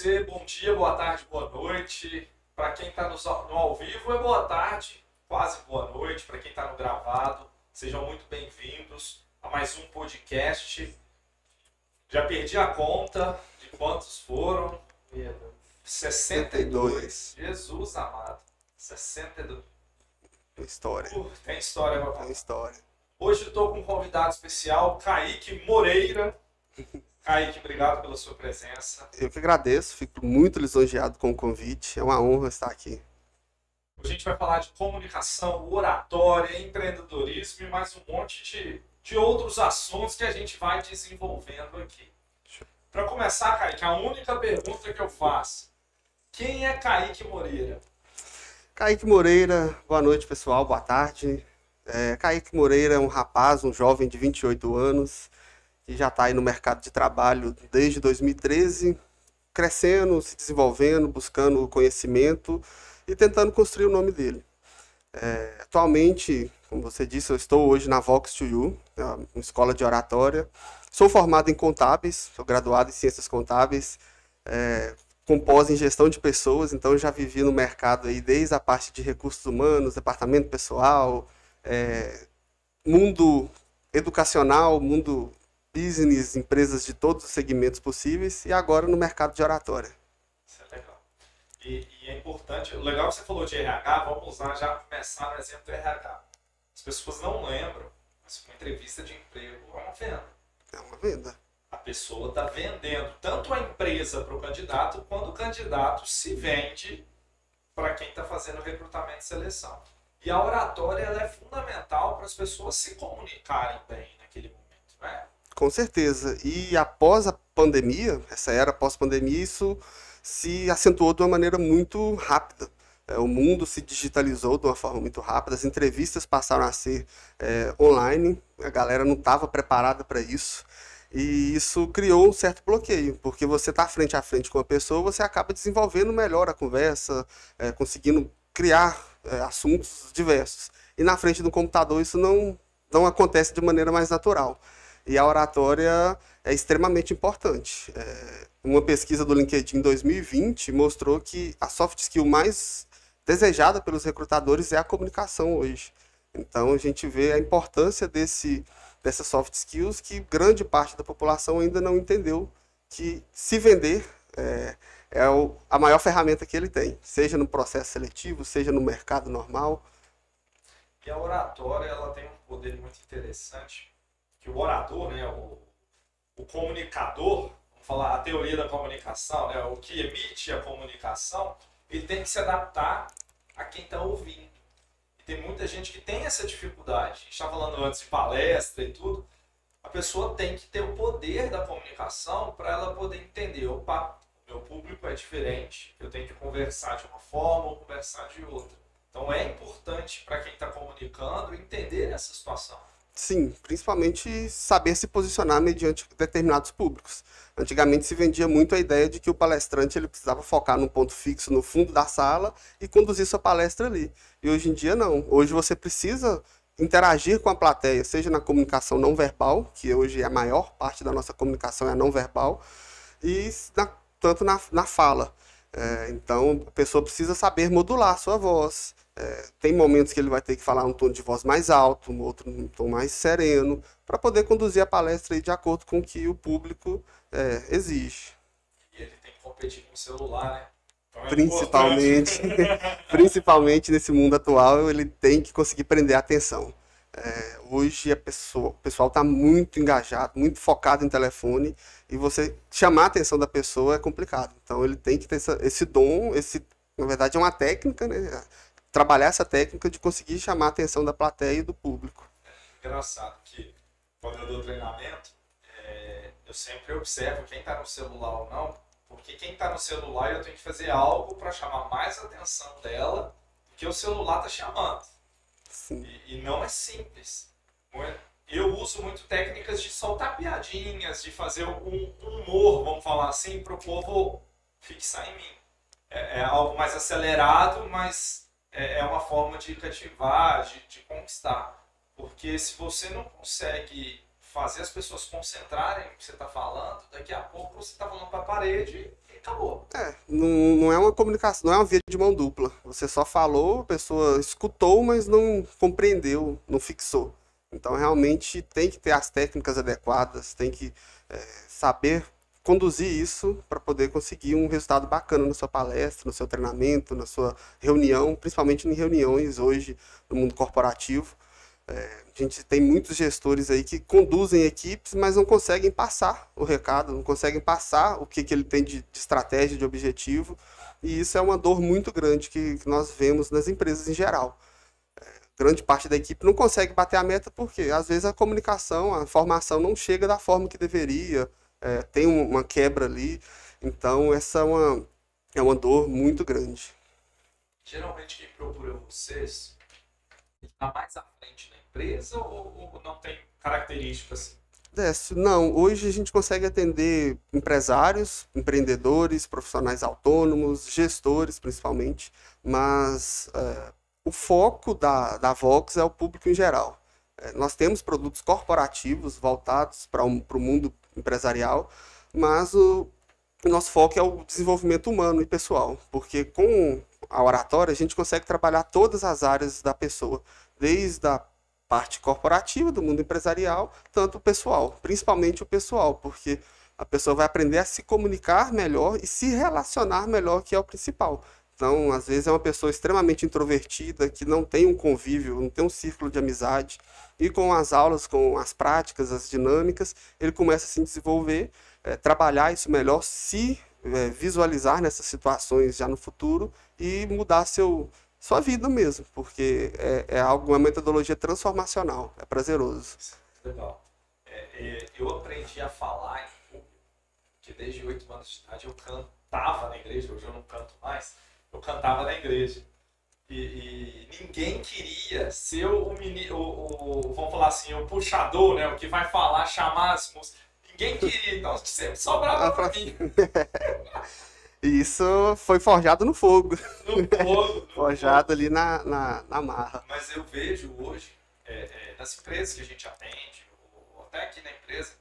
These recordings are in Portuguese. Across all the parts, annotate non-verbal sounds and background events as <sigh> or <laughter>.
você, bom dia, boa tarde, boa noite. Para quem está no, no ao vivo, é boa tarde, quase boa noite. Para quem está no gravado, sejam muito bem-vindos a mais um podcast. Já perdi a conta de quantos foram. 62. Jesus amado. 62. Tem história. Uh, tem história Tem história. Hoje eu estou com um convidado especial, Kaique Moreira. <laughs> Kaique, obrigado pela sua presença. Eu que agradeço, fico muito lisonjeado com o convite. É uma honra estar aqui. A gente vai falar de comunicação, oratória, empreendedorismo e mais um monte de, de outros assuntos que a gente vai desenvolvendo aqui. Para começar, Kaique, a única pergunta que eu faço: quem é Kaique Moreira? Kaique Moreira, boa noite pessoal, boa tarde. É, Kaique Moreira é um rapaz, um jovem de 28 anos, já está aí no mercado de trabalho desde 2013, crescendo, se desenvolvendo, buscando conhecimento e tentando construir o nome dele. É, atualmente, como você disse, eu estou hoje na Vox 2U, é uma escola de oratória. Sou formado em contábeis, sou graduado em ciências contábeis, é, com pós em gestão de pessoas, então já vivi no mercado aí desde a parte de recursos humanos, departamento pessoal, é, mundo educacional, mundo business, empresas de todos os segmentos possíveis e agora no mercado de oratória. Isso é legal. E, e é importante, o legal que você falou de RH, vamos usar já começar no exemplo do RH. As pessoas não lembram, mas uma entrevista de emprego é uma venda. É uma venda. A pessoa está vendendo tanto a empresa para o candidato, quanto o candidato se vende para quem está fazendo recrutamento e seleção. E a oratória é fundamental para as pessoas se comunicarem bem naquele momento, né? Com certeza. E após a pandemia, essa era pós-pandemia, isso se acentuou de uma maneira muito rápida. É, o mundo se digitalizou de uma forma muito rápida, as entrevistas passaram a ser é, online, a galera não estava preparada para isso. E isso criou um certo bloqueio, porque você está frente a frente com a pessoa, você acaba desenvolvendo melhor a conversa, é, conseguindo criar é, assuntos diversos. E na frente do computador isso não, não acontece de maneira mais natural. E a oratória é extremamente importante. É, uma pesquisa do LinkedIn em 2020 mostrou que a soft skill mais desejada pelos recrutadores é a comunicação hoje. Então a gente vê a importância desse, dessas soft skills que grande parte da população ainda não entendeu que se vender é, é o, a maior ferramenta que ele tem, seja no processo seletivo, seja no mercado normal. E a oratória ela tem um poder muito interessante, que o orador, né, o, o comunicador, vamos falar a teoria da comunicação, né, o que emite a comunicação, ele tem que se adaptar a quem está ouvindo. E tem muita gente que tem essa dificuldade. A gente estava falando antes de palestra e tudo. A pessoa tem que ter o poder da comunicação para ela poder entender, opa, o meu público é diferente, eu tenho que conversar de uma forma ou conversar de outra. Então é importante para quem está comunicando entender essa situação. Sim, principalmente saber se posicionar mediante determinados públicos. Antigamente se vendia muito a ideia de que o palestrante ele precisava focar num ponto fixo no fundo da sala e conduzir sua palestra ali. E hoje em dia não. Hoje você precisa interagir com a plateia, seja na comunicação não verbal, que hoje é a maior parte da nossa comunicação é não verbal, e na, tanto na, na fala. É, então a pessoa precisa saber modular a sua voz, é, tem momentos que ele vai ter que falar um tom de voz mais alto, um outro um tom mais sereno, para poder conduzir a palestra de acordo com o que o público é, exige. E ele tem que competir com o celular, né? Então é principalmente, <laughs> principalmente nesse mundo atual, ele tem que conseguir prender a atenção. É, hoje a pessoa, o pessoal está muito engajado, muito focado em telefone, e você chamar a atenção da pessoa é complicado. Então ele tem que ter essa, esse dom, esse, na verdade é uma técnica, né? Trabalhar essa técnica de conseguir chamar a atenção da plateia e do público. É engraçado que quando eu dou treinamento, é, eu sempre observo quem está no celular ou não, porque quem está no celular eu tenho que fazer algo para chamar mais a atenção dela do que o celular está chamando. E, e, não é simples. Eu uso muito técnicas de soltar piadinhas, de fazer um, um humor, vamos falar assim, para o povo fixar em mim. É, é algo mais acelerado, mas é, é uma forma de cativar, de, de conquistar. Porque se você não consegue fazer as pessoas concentrarem no que você está falando, daqui a pouco você está falando para a parede e acabou. É, não, não é uma comunicação, não é uma via de mão dupla. Você só falou, a pessoa escutou, mas não compreendeu, não fixou. Então, realmente, tem que ter as técnicas adequadas, tem que é, saber conduzir isso para poder conseguir um resultado bacana na sua palestra, no seu treinamento, na sua reunião, principalmente em reuniões hoje no mundo corporativo. É, a gente tem muitos gestores aí que conduzem equipes, mas não conseguem passar o recado, não conseguem passar o que, que ele tem de, de estratégia, de objetivo, e isso é uma dor muito grande que, que nós vemos nas empresas em geral. É, grande parte da equipe não consegue bater a meta porque às vezes a comunicação, a formação não chega da forma que deveria, é, tem uma quebra ali. Então, essa é uma, é uma dor muito grande. Geralmente, quem procura vocês está mais à frente da empresa ou, ou não tem características assim? Décio, não. Hoje a gente consegue atender empresários, empreendedores, profissionais autônomos, gestores principalmente, mas é, o foco da, da Vox é o público em geral. É, nós temos produtos corporativos voltados para um, o mundo empresarial, mas o, o nosso foco é o desenvolvimento humano e pessoal, porque com a oratória a gente consegue trabalhar todas as áreas da pessoa, desde a parte corporativa do mundo empresarial, tanto o pessoal, principalmente o pessoal, porque a pessoa vai aprender a se comunicar melhor e se relacionar melhor, que é o principal. Então, às vezes é uma pessoa extremamente introvertida, que não tem um convívio, não tem um círculo de amizade, e com as aulas, com as práticas, as dinâmicas, ele começa a se desenvolver, é, trabalhar isso melhor, se é, visualizar nessas situações já no futuro e mudar seu, sua vida mesmo, porque é, é algo, uma metodologia transformacional, é prazeroso. Legal. É, eu aprendi a falar que desde oito anos de idade eu cantava na igreja, hoje eu não canto mais, eu cantava na igreja. E, e, ninguém queria ser o, menino, o, o, vamos falar assim, o puxador, né? O que vai falar, chamar as músicas. Ninguém queria, então sempre sobrava pra mim. <laughs> Isso foi forjado no fogo. No fogo. No <laughs> forjado fogo. ali na, na, na marra. Mas eu vejo hoje, é, é, nas empresas que a gente atende, ou até aqui na empresa,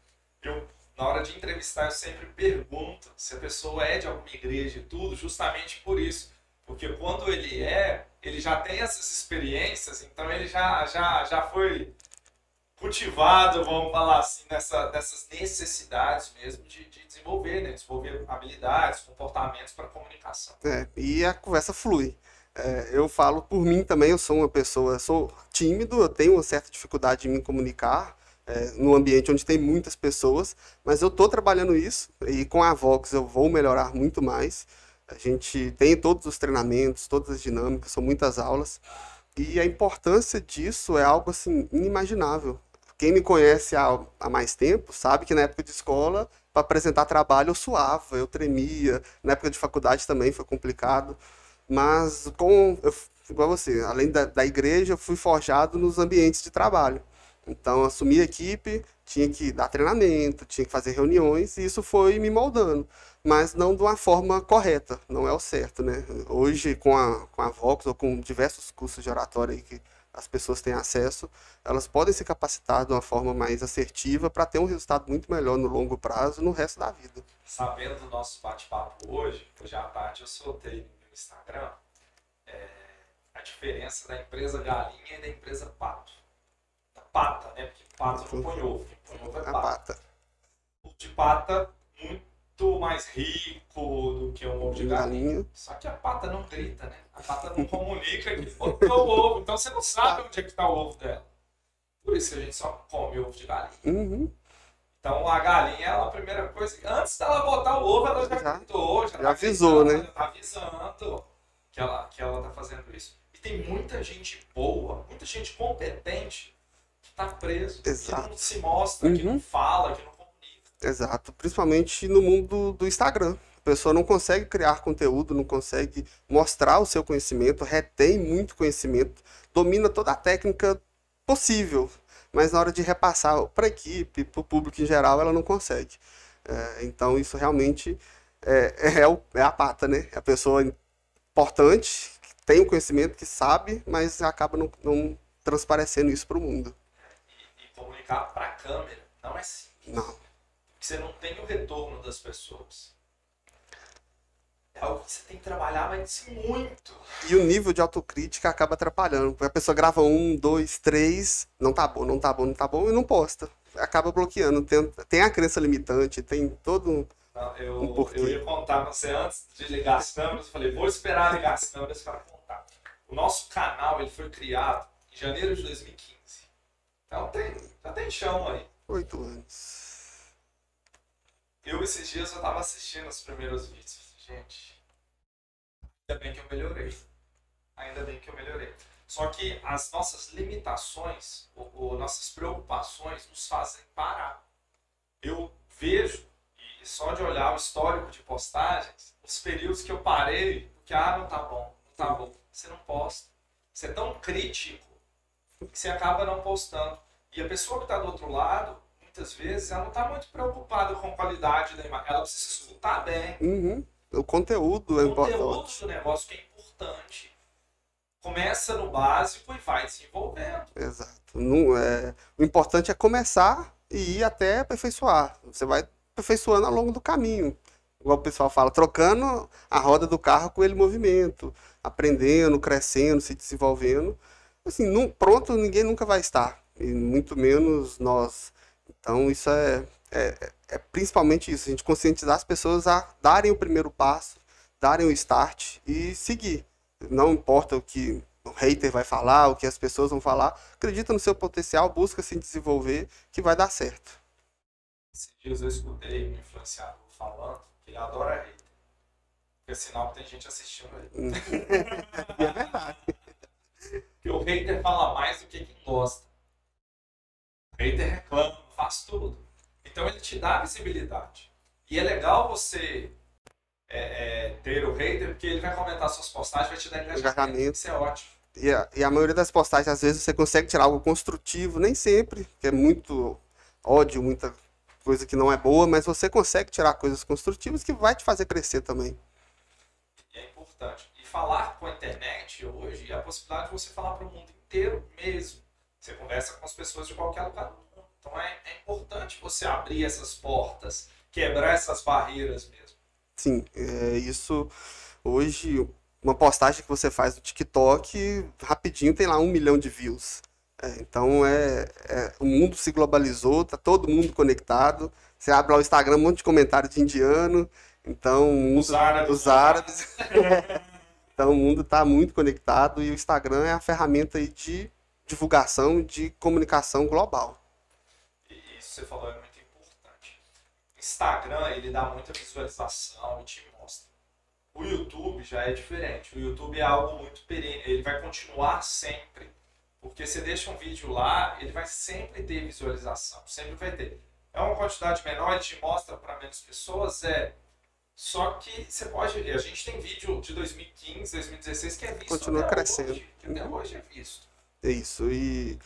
eu, na hora de entrevistar, eu sempre pergunto se a pessoa é de alguma igreja e tudo, justamente por isso porque quando ele é, ele já tem essas experiências, então ele já, já, já foi cultivado, vamos falar assim, nessa, nessas necessidades mesmo de, de desenvolver, né? desenvolver habilidades, comportamentos para comunicação. É, e a conversa flui. É, eu falo por mim também, eu sou uma pessoa, sou tímido, eu tenho uma certa dificuldade em me comunicar, é, no ambiente onde tem muitas pessoas, mas eu estou trabalhando isso e com a Vox eu vou melhorar muito mais. A gente tem todos os treinamentos, todas as dinâmicas, são muitas aulas. E a importância disso é algo assim inimaginável. Quem me conhece há, há mais tempo sabe que na época de escola, para apresentar trabalho, eu suava, eu tremia. Na época de faculdade também foi complicado. Mas, com, eu, igual você, além da, da igreja, eu fui forjado nos ambientes de trabalho. Então, assumi a equipe, tinha que dar treinamento, tinha que fazer reuniões, e isso foi me moldando mas não de uma forma correta, não é o certo, né? Hoje, com a, com a Vox ou com diversos cursos de oratória que as pessoas têm acesso, elas podem se capacitar de uma forma mais assertiva para ter um resultado muito melhor no longo prazo no resto da vida. Sabendo do nosso bate-papo hoje, hoje à tarde eu soltei no meu Instagram é, a diferença da empresa galinha e da empresa pato. Da pata, né? Porque pato não põe ovo, põe ovo é pata. pata. O de pata, muito muito mais rico do que um ovo de galinha. Só que a pata não grita, né? A pata não comunica que botou o ovo. Então você não sabe onde é que está o ovo dela. Por isso que a gente só come ovo de galinha. Uhum. Então a galinha, ela, a primeira coisa, antes dela botar o ovo, ela já, já gritou, já, já tá avisou, né? Já tá avisando que ela, que ela tá fazendo isso. E tem muita gente boa, muita gente competente que tá preso, Exato. que não se mostra, uhum. que não fala, que não Exato, principalmente no mundo do Instagram. A pessoa não consegue criar conteúdo, não consegue mostrar o seu conhecimento, retém muito conhecimento, domina toda a técnica possível, mas na hora de repassar para a equipe, para o público em geral, ela não consegue. É, então isso realmente é, é, o, é, a pata, né? É a pessoa importante, que tem o conhecimento, que sabe, mas acaba não, não transparecendo isso para o mundo. E, e comunicar para a câmera não é simples. Não você não tem o retorno das pessoas. é algo que você tem que trabalhar, mas sim, muito. E o nível de autocrítica acaba atrapalhando. Porque a pessoa grava um, dois, três, não tá bom, não tá bom, não tá bom, e não posta. Acaba bloqueando. Tem, tem a crença limitante, tem todo um. Não, eu, Um porquê. eu ia contar pra você antes de ligar as câmeras, eu falei, vou esperar ligar as câmeras para contar. O nosso canal ele foi criado em janeiro de 2015. Então tem, já tem chão aí. Oito anos. Eu esses dias eu tava assistindo os primeiros vídeos. Gente, ainda bem que eu melhorei. Ainda bem que eu melhorei. Só que as nossas limitações, ou, ou nossas preocupações nos fazem parar. Eu vejo, e só de olhar o histórico de postagens, os períodos que eu parei, porque ah, não tá bom, não tá bom. Você não posta. Você é tão crítico que você acaba não postando. E a pessoa que está do outro lado, muitas vezes, ela não está muito preocupada com a qualidade da imagem. Ela precisa escutar bem. Uhum. O conteúdo é o conteúdo importante. do negócio que é importante. Começa no básico e vai desenvolvendo. Exato. Não, é, o importante é começar e ir até aperfeiçoar. Você vai aperfeiçoando ao longo do caminho. Igual o pessoal fala, trocando a roda do carro com ele em movimento, aprendendo, crescendo, se desenvolvendo. Assim, não, pronto, ninguém nunca vai estar, e muito menos nós. Então, isso é, é, é principalmente isso, a gente conscientizar as pessoas a darem o primeiro passo, darem o start e seguir. Não importa o que o hater vai falar, o que as pessoas vão falar, acredita no seu potencial, busca se desenvolver, que vai dar certo. Esses dias eu escutei um influenciador falando que ele adora hater. Porque é sinal que tem gente assistindo ele. <laughs> E é verdade. Porque o hater fala mais do que quem gosta. O hater reclama, faz tudo. Então ele te dá visibilidade. E é legal você é, é, ter o hater, porque ele vai comentar suas postagens, vai te dar engajamento. Isso é ótimo. E a, e a maioria das postagens, às vezes, você consegue tirar algo construtivo, nem sempre, que é muito ódio, muita coisa que não é boa, mas você consegue tirar coisas construtivas que vai te fazer crescer também. E é importante. E falar com a internet hoje é a possibilidade de você falar para o mundo inteiro mesmo. Você conversa com as pessoas de qualquer lugar do mundo. Então é, é importante você abrir essas portas, quebrar essas barreiras mesmo. Sim, é isso. Hoje, uma postagem que você faz no TikTok, rapidinho tem lá um milhão de views. É, então, é, é- o mundo se globalizou, tá todo mundo conectado. Você abre lá o Instagram, um monte de comentário de indiano. Então, Os árabes. os árabes. <laughs> então, o mundo está muito conectado e o Instagram é a ferramenta de divulgação, de comunicação global. Você falou é muito importante. Instagram, ele dá muita visualização e te mostra. O YouTube já é diferente. O YouTube é algo muito perene. Ele vai continuar sempre. Porque você deixa um vídeo lá, ele vai sempre ter visualização. Sempre vai ter. É uma quantidade menor, ele te mostra para menos pessoas, é. Só que você pode. A gente tem vídeo de 2015, 2016 que é visto. Continua crescendo. Hoje, que até hoje é visto. É isso. E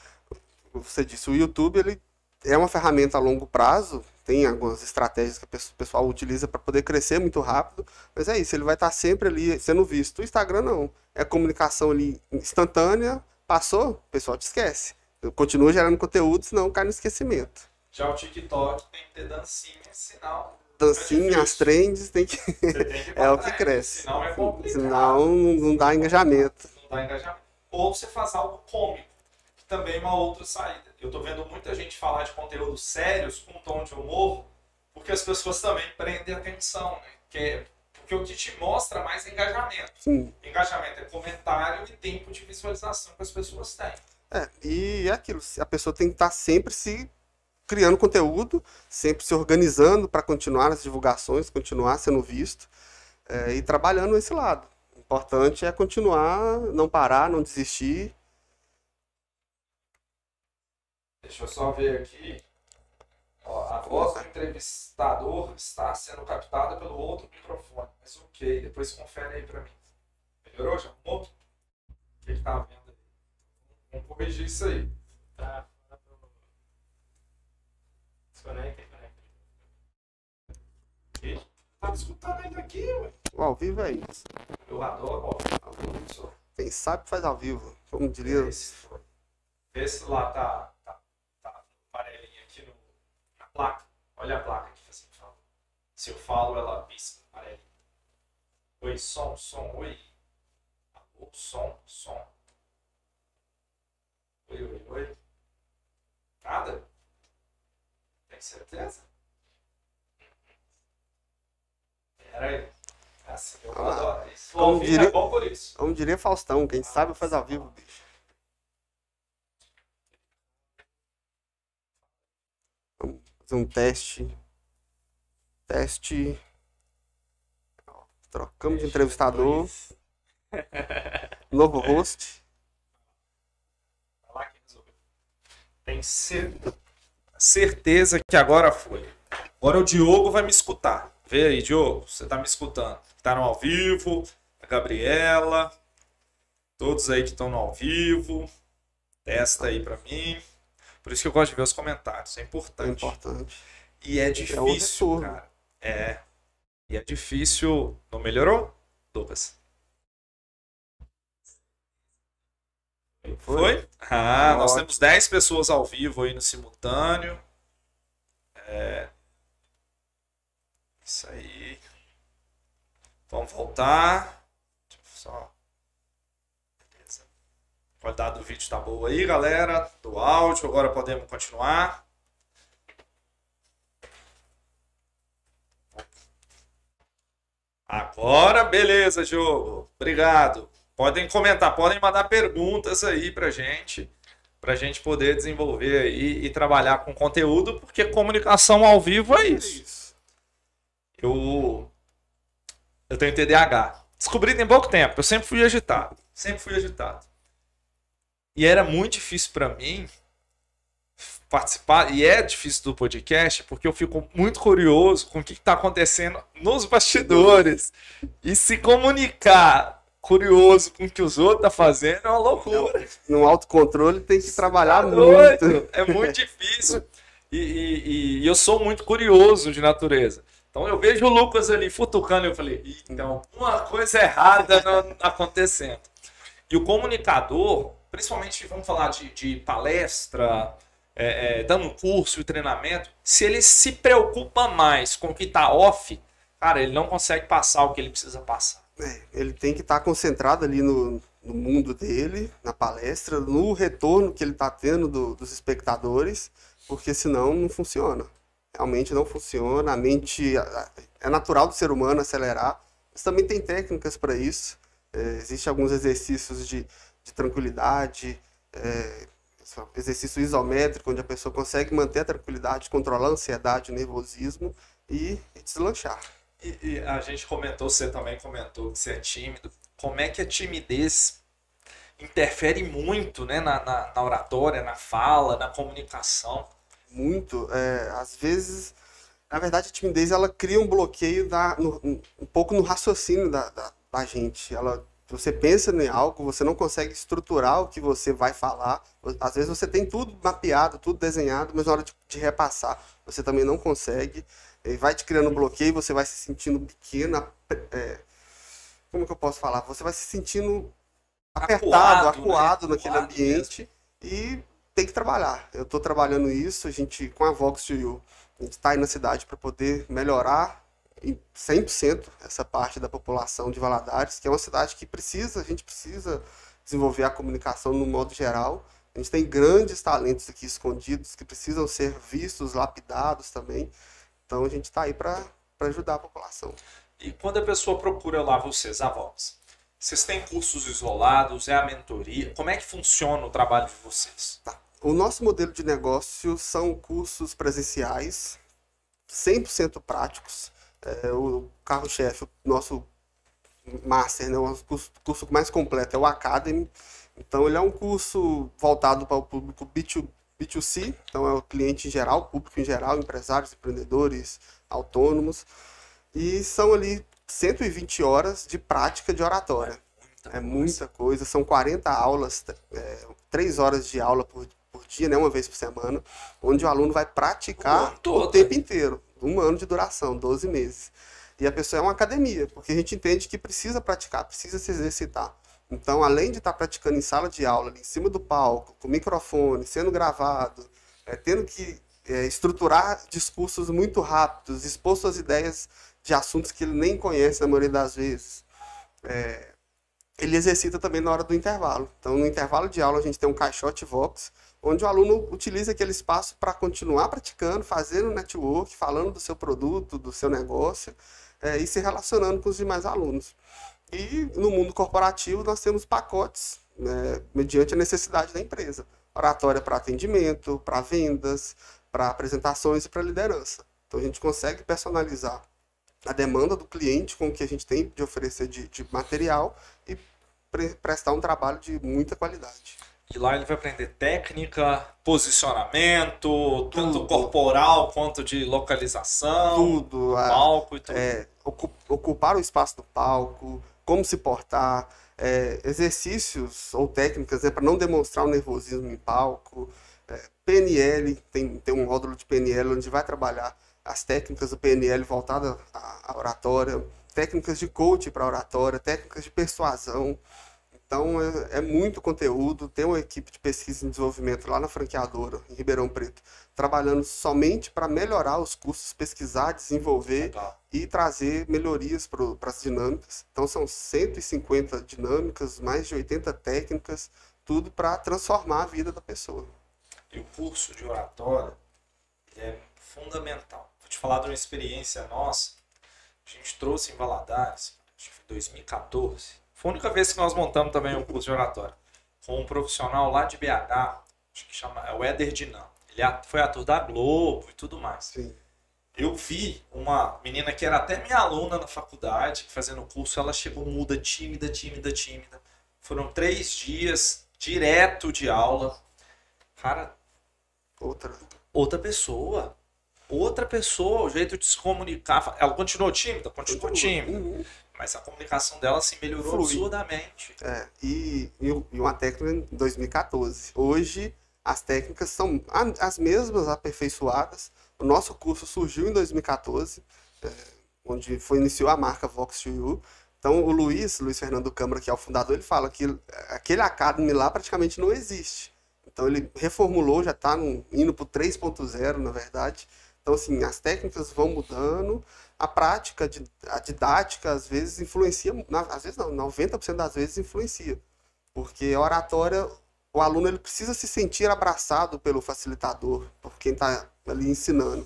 você disse, o YouTube ele é uma ferramenta a longo prazo, tem algumas estratégias que o pessoal utiliza para poder crescer muito rápido, mas é isso, ele vai estar sempre ali sendo visto. O Instagram não, é comunicação ali instantânea, passou, o pessoal te esquece. Continua gerando conteúdo, senão cai no esquecimento. Já o TikTok tem que ter dancinha, sinal. Dancinha, as trends, tem que, tem que <laughs> é o que cresce. Senão é complicado. Senão não dá engajamento. Não dá engajamento. Ou você faz algo cômico, que também é uma outra saída. Eu tô vendo muita gente falar de conteúdos sérios com um tom de humor, porque as pessoas também prendem atenção, né? Que é- porque o que te mostra mais é engajamento. Sim. Engajamento é comentário e tempo de visualização que as pessoas têm. É, e é aquilo, a pessoa tem que estar sempre se criando conteúdo, sempre se organizando para continuar as divulgações, continuar sendo visto é, e trabalhando esse lado. O importante é continuar, não parar, não desistir. Deixa eu só ver aqui. Ó, a voz do entrevistador está sendo captada pelo outro microfone. Mas ok, depois confere aí pra mim. Melhorou? Já arrumou? O que, que tá vendo aí? Vamos corrigir isso aí. Tá. Desconecta e conecta. Tava escutando ainda aqui, ué. O ao vivo é isso. Eu adoro, ó. Isso. Quem sabe faz ao vivo, como diria. Esse foi. Vê se lá tá, tá, tá amarelinho aqui no, na placa. Olha a placa aqui, assim, fala. Se eu falo, ela pisca amarelinho. Oi, som, som, oi. Alô, som, som. Oi, oi, oi. Nada? Tem certeza? Pera aí. Assim, eu adoro isso. Como Ouvir diria- é bom por isso. Como diria Faustão, quem sabe faz ao vivo, bicho. Vamos fazer um teste. Teste. Trocamos de entrevistador. <laughs> Novo host. Tem cer- certeza que agora foi. Agora o Diogo vai me escutar. Vê aí, Diogo, você tá me escutando. Tá no ao vivo, a Gabriela, todos aí que estão no ao vivo. Testa aí pra mim. Por isso que eu gosto de ver os comentários, é É importante. importante. E é o difícil, retorno. cara. É. E é difícil. Não melhorou, Lucas? Foi? Ah, nós Ótimo. temos 10 pessoas ao vivo aí no simultâneo. É. Isso aí. Vamos voltar. Deixa eu só. Beleza. A qualidade do vídeo tá boa aí, galera. Do áudio. Agora podemos continuar. Agora, beleza, jogo. Obrigado. Podem comentar, podem mandar perguntas aí pra gente, pra gente poder desenvolver aí e trabalhar com conteúdo, porque comunicação ao vivo é isso. isso. Eu eu tenho TDAH. Descobri tem pouco tempo. Eu sempre fui agitado, sempre fui agitado. E era muito difícil pra mim participar, e é difícil do podcast, porque eu fico muito curioso com o que está acontecendo nos bastidores. E se comunicar curioso com o que os outros estão fazendo é uma loucura. No autocontrole tem que trabalhar Tá muito. É muito difícil. E, e- e- eu sou muito curioso de natureza. Então eu vejo o Lucas ali futucando e eu falei, "Ih, então uma coisa errada tá acontecendo. E o comunicador, principalmente vamos falar de, de palestra, é, é, dando curso e treinamento, se ele se preocupa mais com o que tá off, cara, ele não consegue passar o que ele precisa passar. É, ele tem que estar concentrado ali no, no mundo dele, na palestra, no retorno que ele está tendo do- dos espectadores, porque senão não funciona. Realmente não funciona. A mente é natural do ser humano acelerar, mas também tem técnicas para isso. É, Existem alguns exercícios de, de tranquilidade, é, exercício isométrico, onde a pessoa consegue manter a tranquilidade, controlar a ansiedade, o nervosismo e, e deslanchar. E, e a gente comentou, você também comentou que você é tímido. Como é que a timidez interfere muito né, na, na, na oratória, na fala, na comunicação? muito. é, às vezes, na verdade, a timidez ela cria um bloqueio da, no- um pouco no raciocínio da, da, da gente. Ela, você pensa em algo, você não consegue estruturar o que você vai falar. Às vezes você tem tudo mapeado, tudo desenhado, mas na hora de, de repassar, você também não consegue. E vai te criando um bloqueio, você vai se sentindo pequena. é, como que eu posso falar? Você vai se sentindo apertado, Acuado, né? acuado naquele Acuado ambiente e tem que trabalhar. Eu estou trabalhando isso, a gente, com a Vox You, a gente está aí na cidade para poder melhorar 100% essa parte da população de Valadares, que é uma cidade que precisa, a gente precisa desenvolver a comunicação no modo geral. A gente tem grandes talentos aqui escondidos que precisam ser vistos, lapidados também. Então a gente está aí para ajudar a população. E quando a pessoa procura lá vocês, a Vox, vocês têm cursos isolados, é a mentoria? Como é que funciona o trabalho de vocês? O nosso modelo de negócio são cursos presenciais, 100% práticos. É, o carro-chefe, o nosso master, né, o curso, curso mais completo é o Academy. Então, ele é um curso voltado para o público B2, B2C, então é o cliente em geral, o público em geral, empresários, empreendedores, autônomos. E são ali 120 horas de prática de oratória. É muita coisa, são 40 aulas, é, 3 horas de aula por, por dia, né, uma vez por semana, onde o aluno vai O praticar todo, o tempo inteiro, um ano de duração, 12 meses. E a pessoa é uma academia, porque a gente entende que precisa praticar, precisa se exercitar. Então, além de estar praticando em sala de aula, ali em cima do palco, com microfone, sendo gravado, é, tendo que é, estruturar discursos muito rápidos, expor suas ideias de assuntos que ele nem conhece na maioria das vezes. é, ele exercita também na hora do intervalo. Então, no intervalo de aula, a gente tem um caixote Vox, onde o aluno utiliza aquele espaço para continuar praticando, fazendo network, falando do seu produto, do seu negócio é, e se relacionando com os demais alunos. E no mundo corporativo, nós temos pacotes né, mediante a necessidade da empresa. Oratória para atendimento, para vendas, para apresentações e para liderança. Então, a gente consegue personalizar a demanda do cliente com o que a gente tem de oferecer de, de material e pre prestar um trabalho de muita qualidade. E lá ele vai aprender técnica, posicionamento, tanto corporal quanto de localização, tudo, palco e tudo. É, ocupar o espaço do palco, como se portar, é, exercícios ou técnicas né, para não demonstrar o nervosismo em palco. É, PNL, tem, tem um módulo de PNL onde vai trabalhar as técnicas do PNL voltadas à oratória, técnicas de coach para oratória, técnicas de persuasão. Então é, é, muito conteúdo. Tem uma equipe de pesquisa e desenvolvimento lá na franqueadora, em Ribeirão Preto, trabalhando somente para melhorar os cursos, pesquisar, desenvolver Legal. e trazer melhorias para as dinâmicas. Então são 150 dinâmicas, mais de 80 técnicas, tudo para transformar a vida da pessoa. E o curso de oratória é fundamental. Vou te falar de uma experiência nossa. A gente trouxe em Valadares, acho que foi 2014 foi a única vez que nós montamos também um curso de oratória. Com um profissional lá de BH, acho que chama é o Éder Dinan. Ele é foi ator da Globo e tudo mais. Sim. Eu vi uma menina que era até minha aluna na faculdade, fazendo o curso, ela chegou muda, tímida, tímida, tímida. Foram três dias direto de aula. Cara, outra, outra pessoa outra pessoa, o jeito de se comunicar. Ela continuou tímida? Continuou tímida. Uhum. Mas a comunicação dela se assim, melhorou Flui. absurdamente. É, e, e uma técnica em 2014. Hoje, as técnicas são as mesmas, aperfeiçoadas. O nosso curso surgiu em 2014, é, onde foi iniciou a marca Vox 2 Então, o Luiz, Luiz Fernando Câmara, que é o fundador, ele fala que aquele Academy lá praticamente não existe. Então, ele reformulou, já está indo para o 3.0, na verdade. Então, assim, as técnicas vão mudando, a prática, a didática, às vezes influencia, às vezes não, 90% das vezes influencia. Porque a oratória, o aluno ele precisa se sentir abraçado pelo facilitador, por quem está ali ensinando.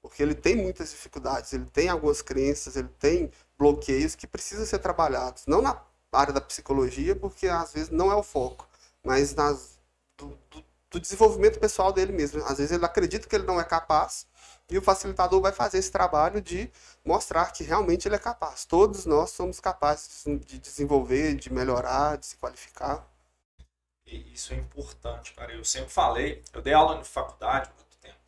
Porque ele tem muitas dificuldades, ele tem algumas crenças, ele tem bloqueios que precisam ser trabalhados. Não na área da psicologia, porque às vezes não é o foco, mas nas, do, do, do desenvolvimento pessoal dele mesmo. Às vezes ele acredita que ele não é capaz, e o facilitador vai fazer esse trabalho de mostrar que realmente ele é capaz. Todos nós somos capazes de desenvolver, de melhorar, de se qualificar. Isso é importante, cara. Eu sempre falei, eu dei aula na faculdade há muito tempo.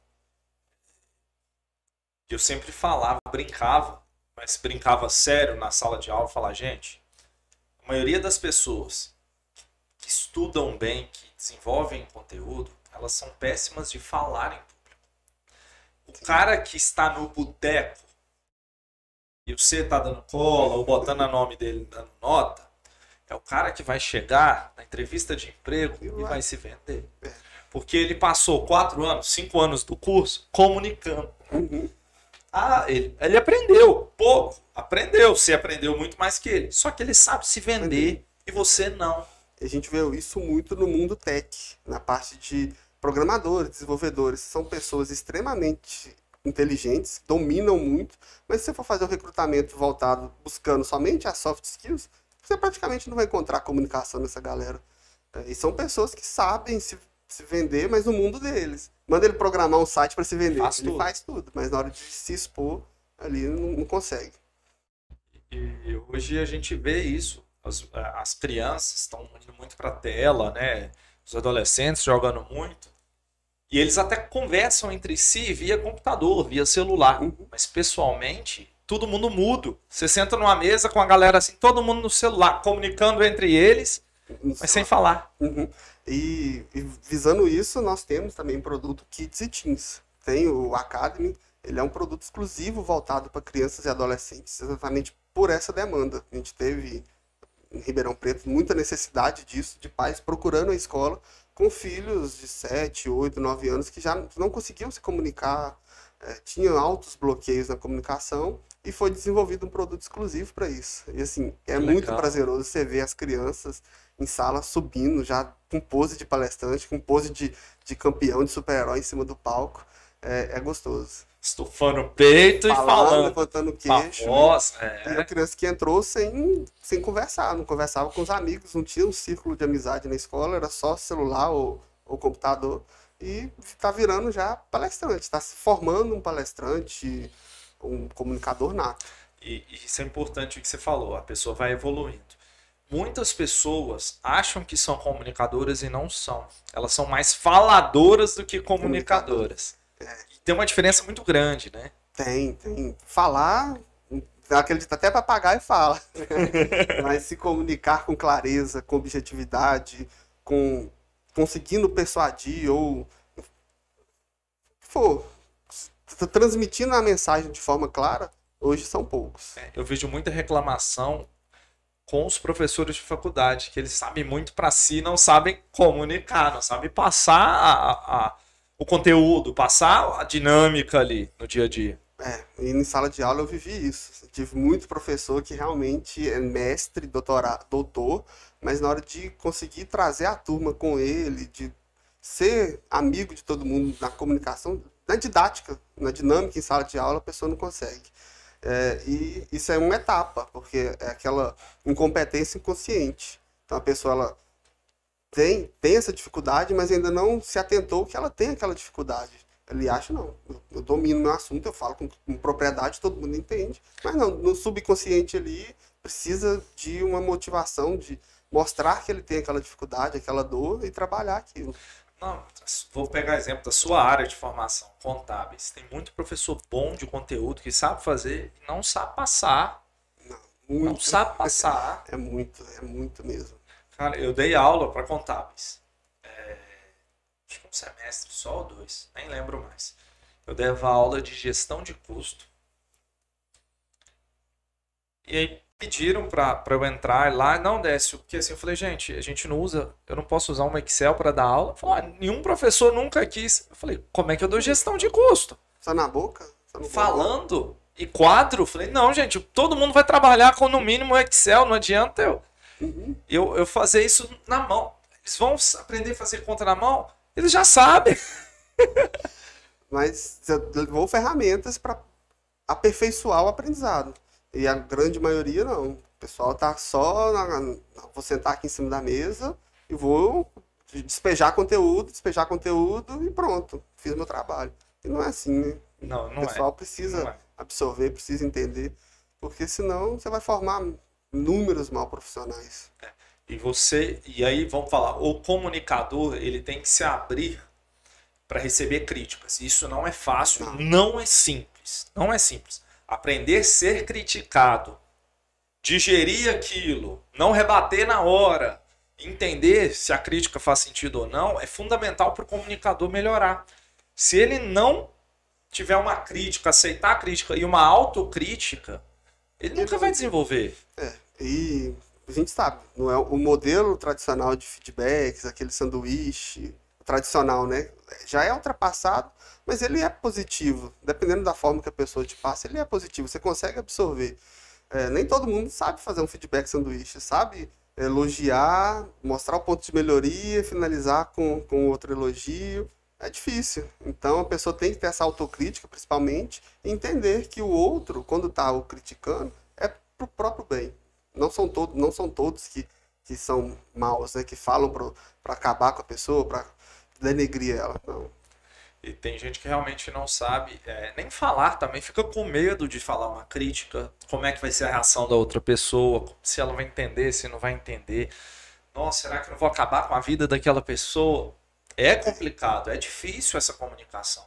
Eu sempre falava, brincava, mas brincava sério na sala de aula, falar, gente, a maioria das pessoas que estudam bem, que desenvolvem conteúdo, elas são péssimas de falar em o cara que está no boteco e você tá dando cola ou botando o nome dele dando nota, é o cara que vai chegar na entrevista de emprego e vai se vender. Porque ele passou quatro anos, cinco anos do curso comunicando. Uhum. Ah, ele, ele aprendeu pouco, aprendeu, você aprendeu muito mais que ele. Só que ele sabe se vender e você não. A gente vê isso muito no mundo tech, na parte de programadores, desenvolvedores, são pessoas extremamente inteligentes, dominam muito, mas se você for fazer um recrutamento voltado buscando somente as soft skills, você praticamente não vai encontrar comunicação nessa galera. É, e são pessoas que sabem se, se vender, mas no mundo deles. Manda ele programar um site para se vender, faz ele tudo. faz tudo, mas na hora de se expor, ali não, não consegue. E hoje a gente vê isso. As, as crianças estão indo muito para a tela, né? Os adolescentes jogando muito. E eles até conversam entre si via computador, via celular. Uhum. Mas pessoalmente, todo mundo mudo. Você senta numa mesa com a galera assim, todo mundo no celular, comunicando entre eles, mas sem falar. Uhum. E, e, visando isso, nós temos também produto Kids e Teens. Tem o Academy, ele é um produto exclusivo voltado para crianças e adolescentes, exatamente por essa demanda. A gente teve em Ribeirão Preto muita necessidade disso, de pais procurando a escola com filhos de 7, 8, 9 anos que já não conseguiam se comunicar, é, tinham altos bloqueios na comunicação, e foi desenvolvido um produto exclusivo para isso. E assim, é muito Legal. prazeroso você ver as crianças em sala subindo, já com pose de palestrante, com pose de, de campeão, de super-herói em cima do palco. É, é gostoso. Estufando o peito e Falando, falando. levantando o queixo. voz, Era é. criança que entrou sem, sem conversar, não conversava com os amigos, não tinha um círculo de amizade na escola, era só celular ou, ou computador. E está virando já palestrante, está se formando um palestrante, um comunicador nato. E, e isso é importante o que você falou, a pessoa vai evoluindo. Muitas pessoas acham que são comunicadoras e não são. Elas são mais faladoras do que comunicadoras. E tem uma diferença muito grande, né? Tem, tem. Falar, acredita até papagaio fala. <laughs> Mas se comunicar com clareza, com objetividade, com conseguindo persuadir ou for transmitindo a mensagem de forma clara, hoje são poucos. É, Eu vejo muita reclamação com os professores de faculdade, que eles sabem muito para si, não sabem comunicar, não sabem passar a- a- o conteúdo, passar a dinâmica ali no dia a dia. É, e em sala de aula eu vivi isso. Tive muito professor que realmente é mestre, doutora, doutor, mas na hora de conseguir trazer a turma com ele, de ser amigo de todo mundo na comunicação, na didática, na dinâmica em sala de aula, a pessoa não consegue. É, e isso é uma etapa, porque é aquela incompetência inconsciente. Então a pessoa ela tem, tem essa dificuldade, mas ainda não se atentou que ela tem aquela dificuldade. Ele acha, não, eu, domino meu assunto, eu falo com, com propriedade, todo mundo entende. Mas não, no subconsciente ali precisa de uma motivação, de mostrar que ele tem aquela dificuldade, aquela dor e trabalhar aquilo. Não, vou pegar exemplo da sua área de formação, contábeis. Tem muito professor bom de conteúdo que sabe fazer e não sabe passar. Não Muito, sabe passar. <laughs> é muito, é muito mesmo. Cara, eu dei aula para contábeis. É, acho que um semestre só ou dois, nem lembro mais. Eu dava aula de gestão de custo. E aí pediram para eu entrar lá, não, Décio, porque assim, eu falei, gente, a gente não usa, eu não posso usar um Excel para dar aula. Falaram, ah, nenhum professor nunca quis. Eu falei, como é que eu dou gestão de custo? Só na boca? No Falando e quadro? Falei, não, gente, todo mundo vai trabalhar com no mínimo Excel, não adianta eu Uhum. eu, eu fazer isso na mão. Eles vão aprender a fazer conta na mão? Eles já sabem. <laughs> Mas você levou ferramentas para aperfeiçoar o aprendizado. E a grande maioria não. O pessoal tá só na, vou sentar aqui em cima da mesa e vou despejar conteúdo, despejar conteúdo e pronto, fiz meu trabalho. E não é assim, né? Não, não o pessoal é. precisa é. absorver, precisa entender, porque senão você vai formar inúmeros mal profissionais. E você, e aí vamos falar, o comunicador, ele tem que se abrir para receber críticas. Isso não é fácil, Não. não é simples. Não é simples. Aprender a ser criticado, digerir aquilo, não rebater na hora, entender se a crítica faz sentido ou não, é fundamental para o comunicador melhorar. Se ele não tiver uma crítica, aceitar a crítica e uma autocrítica, ele nunca vai desenvolver. É, e a gente sabe, não é o modelo tradicional de feedbacks, aquele sanduíche tradicional, né? Já é ultrapassado, mas ele é positivo. Dependendo da forma que a pessoa te passa, ele é positivo. Você consegue absorver. É, nem todo mundo sabe fazer um feedback sanduíche, sabe? Elogiar, mostrar o ponto de melhoria, finalizar com, com outro elogio. É difícil. Então a pessoa tem que ter essa autocrítica, principalmente, e entender que o outro, quando está o criticando, é pro próprio bem. Não são todos, não são todos que, que são maus, né? Que falam para acabar com a pessoa, para denegrir ela. Não. E tem gente que realmente não sabe é, nem falar também, fica com medo de falar uma crítica, como é que vai ser a reação da outra pessoa, se ela vai entender, se não vai entender. Nossa, será que eu vou acabar com a vida daquela pessoa? É complicado, é difícil essa comunicação.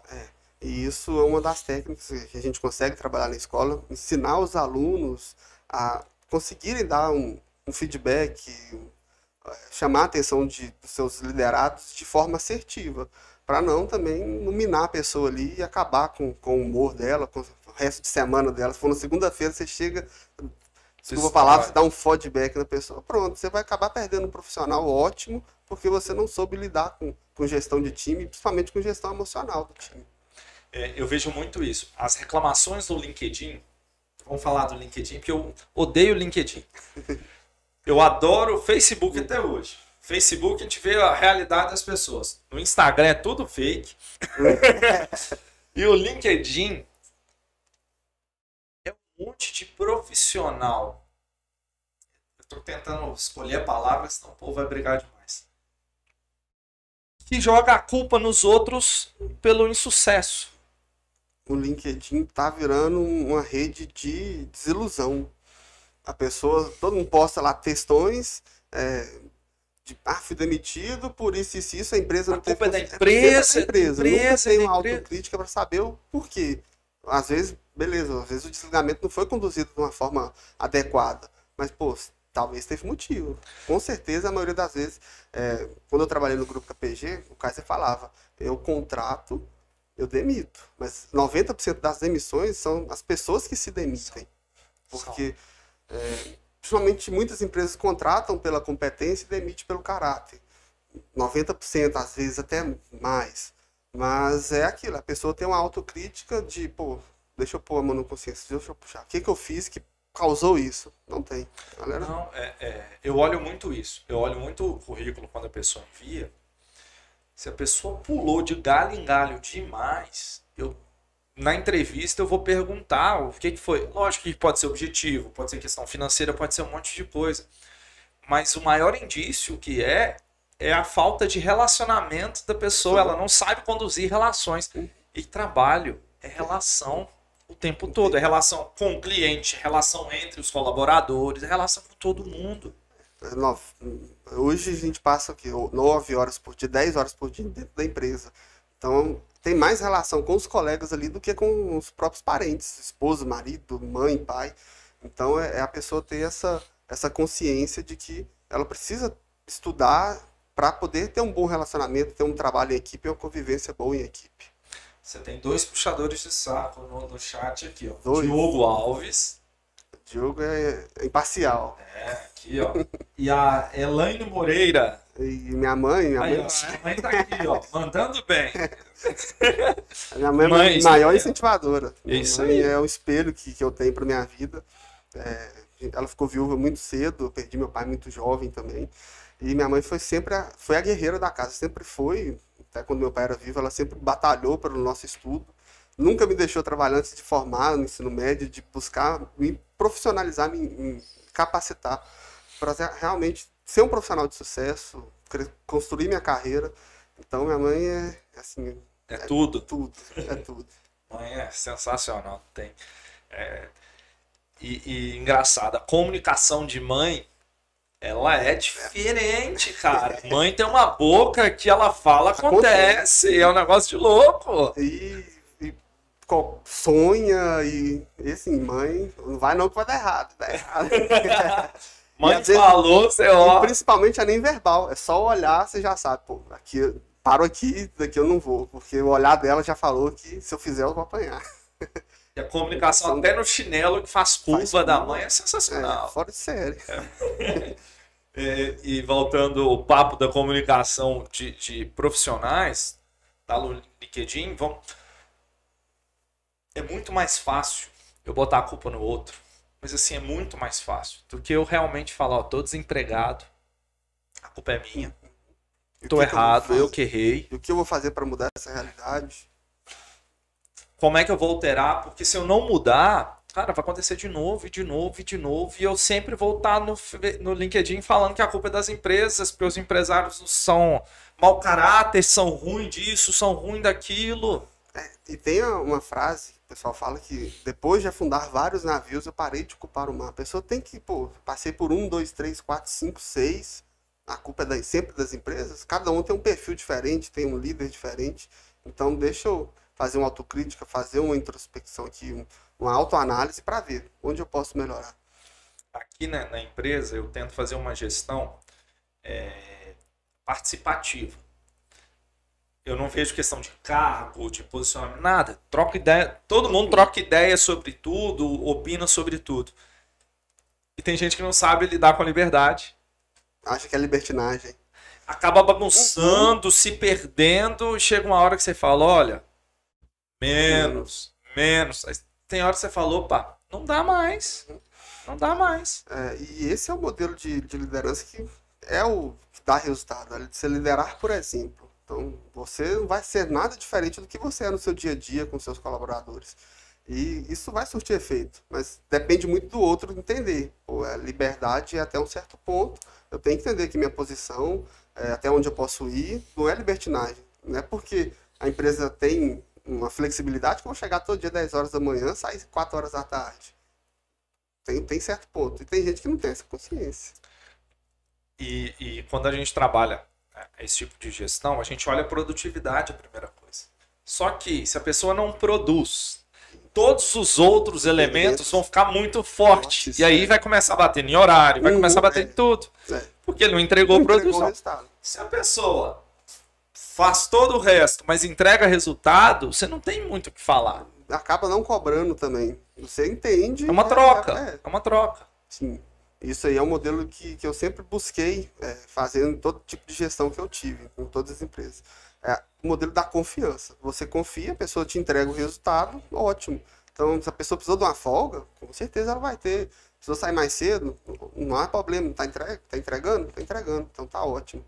E isso é uma das técnicas que a gente consegue trabalhar na escola, ensinar os alunos a conseguirem dar um, um feedback, eh, chamar a atenção de, dos seus liderados de forma assertiva, para não também iluminar a pessoa ali e acabar com, com o humor dela, com o resto de semana dela. Se for na segunda-feira, você chega, desculpa a palavra, você dá um feedback na pessoa, pronto, você vai acabar perdendo um profissional ótimo, porque você não soube lidar com, com gestão de time, principalmente com gestão emocional do time. É, eu vejo muito isso. As reclamações do LinkedIn, vamos falar do LinkedIn, porque eu odeio o LinkedIn. Eu adoro o Facebook até hoje. Facebook a gente vê a realidade das pessoas. No Instagram é tudo fake. e o LinkedIn é um monte de profissional. Eu tô tentando escolher palavras, senão o povo vai brigar demais. Que joga a culpa nos outros pelo insucesso. O LinkedIn tá virando uma rede de desilusão. A pessoa, todo mundo posta lá textões, é, de, ah, fui demitido por isso e isso, isso, a empresa A não teve culpa é da empresa, da empresa. da empresa, Nunca tem uma autocrítica para saber o porquê. Às vezes, beleza, às vezes o desligamento não foi conduzido de uma forma adequada, mas, pô, talvez teve motivo. Com certeza, a maioria das vezes, é, quando eu trabalhei no grupo KPG, o Kaiser falava, eu contrato, eu demito, mas 90% das demissões são as pessoas que se demitem. Porque, é, principalmente, muitas empresas contratam pela competência e demitem pelo caráter. 90%, às vezes até mais. Mas é aquilo, a pessoa tem uma autocrítica de, pô, deixa eu pôr a mão na consciência, deixa eu puxar. O que, que eu fiz que causou isso? Não tem. Galera, Não, é, é, eu olho muito isso. Eu olho muito o currículo quando a pessoa envia. Se a pessoa pulou de galho em galho demais, eu na entrevista eu vou perguntar o que, que foi. Lógico que pode ser objetivo, pode ser questão financeira, pode ser um monte de coisa. Mas o maior indício que é é a falta de relacionamento da pessoa. Ela não sabe conduzir relações. E trabalho é relação o tempo todo. É relação com o cliente, relação entre os colaboradores, é relação com todo mundo. Nove- hoje a gente passa aqui 9 horas por dia, 10 horas por dia dentro da empresa. Então, tem mais relação com os colegas ali do que com os próprios parentes, esposo, marido, mãe, pai. Então, é, é a pessoa ter essa, essa consciência de que ela precisa estudar para poder ter um bom relacionamento, ter um trabalho em equipe e uma convivência boa em equipe. Você tem dois puxadores de saco no, no chat aqui, ó. Dois. Diogo Alves. O Diogo é, é imparcial. É, aqui, ó. E a Elaine Moreira. E minha mãe, minha Aí, mãe, ó, a mãe tá aqui, ó. Mandando bem. <laughs> minha mãe é a maior incentivadora. Minha Isso mãe aí. é o espelho que, que eu tenho para minha vida. É, ela ficou viúva muito cedo, eu perdi meu pai muito jovem também. E minha mãe foi sempre a, foi a guerreira da casa, sempre foi, até quando meu pai era vivo, ela sempre batalhou pelo nosso estudo. Nunca me deixou trabalhar antes de formar no ensino médio, de buscar me profissionalizar, me, me capacitar para realmente ser um profissional de sucesso, construir minha carreira. Então minha mãe é assim, É tudo. tudo, é tudo. Mãe é sensacional. Tem. é, e, e engraçado, a comunicação de mãe, ela é diferente, cara. Mãe tem uma boca que ela fala, acontece. É um negócio de louco. E, sonha e, e assim, mãe, não vai não que vai dar errado, errado. <laughs> Mãe às vezes- falou, você E ó. principalmente é nem verbal, é só olhar, você já sabe, pô, aqui, paro aqui, daqui eu não vou, porque o olhar dela já falou que se eu fizer eu vou apanhar. <laughs> E a comunicação até no chinelo que faz curva Faz da curva. mãe é É, sensacional. fora de série. <laughs> É, e voltando ao papo da comunicação de, de profissionais, tá no LinkedIn, vamos... é muito mais fácil eu botar a culpa no outro. Mas assim, é muito mais fácil do que eu realmente falar, ó, tô desempregado, a culpa é minha, tô eu vou errado, eu fazer? que errei. E o que eu vou fazer para mudar essa realidade? como é que eu vou alterar? Porque se eu não mudar, cara, vai acontecer de novo, e de novo, e de novo, e eu sempre vou estar no, fe- no LinkedIn falando que a culpa é das empresas, porque os empresários são mau caráter, são ruins disso, são ruins daquilo. E tem uma frase que o pessoal fala que depois de afundar vários navios, eu parei de culpar o mar. A pessoa tem que, pô, passei por um, dois, três, quatro, cinco, seis. A culpa é das- sempre das empresas. Cada um tem um perfil diferente, tem um líder diferente. Então deixa eu fazer uma autocrítica, fazer uma introspecção aqui, um- uma autoanálise para ver onde eu posso melhorar. Aqui na, na empresa eu tento fazer uma gestão é, participativa. Eu não vejo questão de cargo, de posicionamento, nada. Troca ideia, todo mundo troca ideia sobre tudo, opina sobre tudo. E tem gente que não sabe lidar com a liberdade. Acha que é libertinagem. acaba bagunçando, se perdendo, e chega uma hora que você fala, olha, menos, menos. Aí tem hora que você fala, opa, Não dá mais. Não dá mais. É, e esse é o modelo de, de liderança que é o que dá resultado, é você liderar por exemplo. Então, você não vai ser nada diferente do que você é no seu dia a dia com seus colaboradores. E isso vai surtir efeito, mas depende muito do outro entender. Pô, a liberdade é até um certo ponto. Eu tenho que entender que minha posição, é, até onde eu posso ir, não é libertinagem. Não é porque a empresa tem uma flexibilidade que eu vou chegar todo dia 10 horas da manhã, sair 4 horas da tarde. Tem, tem certo ponto. E tem gente que não tem essa consciência. E, e quando a gente trabalha esse tipo de gestão, a gente olha a produtividade a primeira coisa. Só que se a pessoa não produz, todos os outros elementos vão ficar muito fortes. E aí é. vai começar a bater em horário, vai Uhum, começar a bater em tudo. É. Porque ele não entregou Não entregou o produção. Se a pessoa faz todo o resto, mas entrega resultado, você não tem muito o que falar. Acaba não cobrando também. Você entende. É uma é, troca. é, É uma troca. Sim. Isso aí é um modelo que, que eu sempre busquei é, fazendo todo tipo de gestão que eu tive, com todas as empresas. É o modelo da confiança. Você confia, a pessoa te entrega o resultado, ótimo. Então, se a pessoa precisou de uma folga, com certeza ela vai ter. Precisou sair mais cedo, não há problema. Tá, entre... tá entregando? Tá entregando. Então tá ótimo.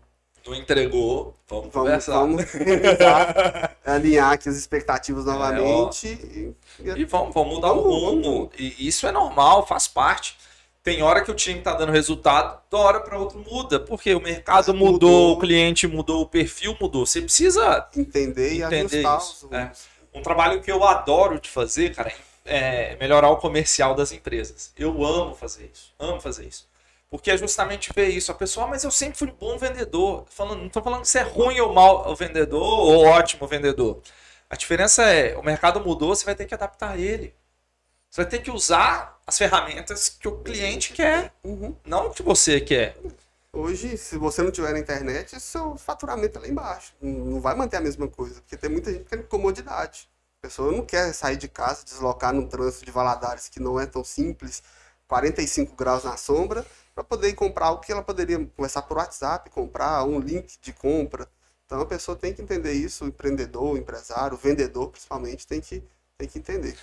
Não entregou, vamos, Vamos, conversar. vamos <laughs> revisar, alinhar aqui as expectativas novamente. e, e- E vamos, vamos mudar o rumo. E isso é normal, faz parte. Tem hora que o time tá dando resultado, da hora para outro muda. Porque o mercado mudou, Mudou. o cliente mudou, o perfil mudou. Você precisa. entender e Entender isso, é. Um trabalho que eu adoro de fazer, cara, é melhorar o comercial das empresas. Eu amo fazer isso. Amo fazer isso. Porque é justamente ver isso. A pessoa, "Ah, mas eu sempre fui bom vendedor. Falando, não estou falando você é ruim ou mal o vendedor ou ótimo vendedor. A diferença é, o mercado mudou, você vai ter que adaptar ele. Você vai ter que usar as ferramentas que o cliente quer, Uhum. não o que você quer. Hoje, se você não tiver na internet, seu faturamento é lá embaixo. Não vai manter a mesma coisa, porque tem muita gente querendo comodidade. A pessoa não quer sair de casa, deslocar num trânsito de Valadares que não é tão simples, 45 graus na sombra, para poder comprar o que ela poderia conversar por WhatsApp, comprar um link de compra. Então a pessoa tem que entender isso, o empreendedor, o empresário, o vendedor principalmente, tem que, tem que entender.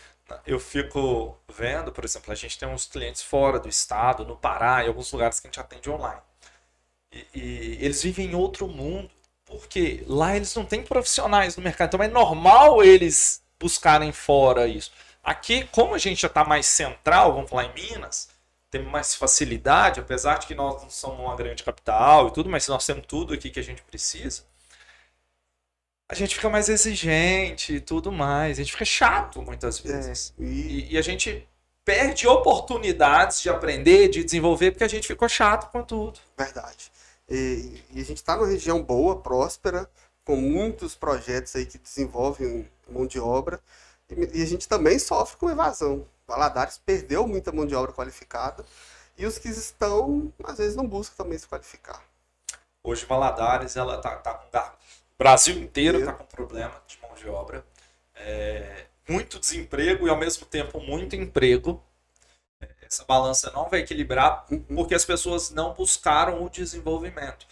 Eu fico vendo, por exemplo, a gente tem uns clientes fora do estado, no Pará, em alguns lugares que a gente atende online. E, e eles vivem em outro mundo, porque lá eles não têm profissionais no mercado, então é normal eles buscarem fora isso. Aqui, como a gente já está mais central, vamos falar em Minas, temos mais facilidade, apesar de que nós não somos uma grande capital e tudo, mas nós temos tudo aqui que a gente precisa. A gente fica mais exigente e tudo mais. A gente fica chato muitas vezes. É, e E, e a gente perde oportunidades de aprender, de desenvolver, porque a gente ficou chato com tudo. Verdade. E, e a gente está numa região boa, próspera, com muitos projetos aí que desenvolvem mão de obra. E, a gente também sofre com evasão. Valadares perdeu muita mão de obra qualificada. E os que estão, às vezes, não buscam também se qualificar. Hoje Valadares, ela tá, tá com Brasil inteiro tá com problema de mão de obra. É, muito desemprego e ao mesmo tempo muito emprego. Essa balança não vai equilibrar Uhum. porque as pessoas não buscaram o desenvolvimento.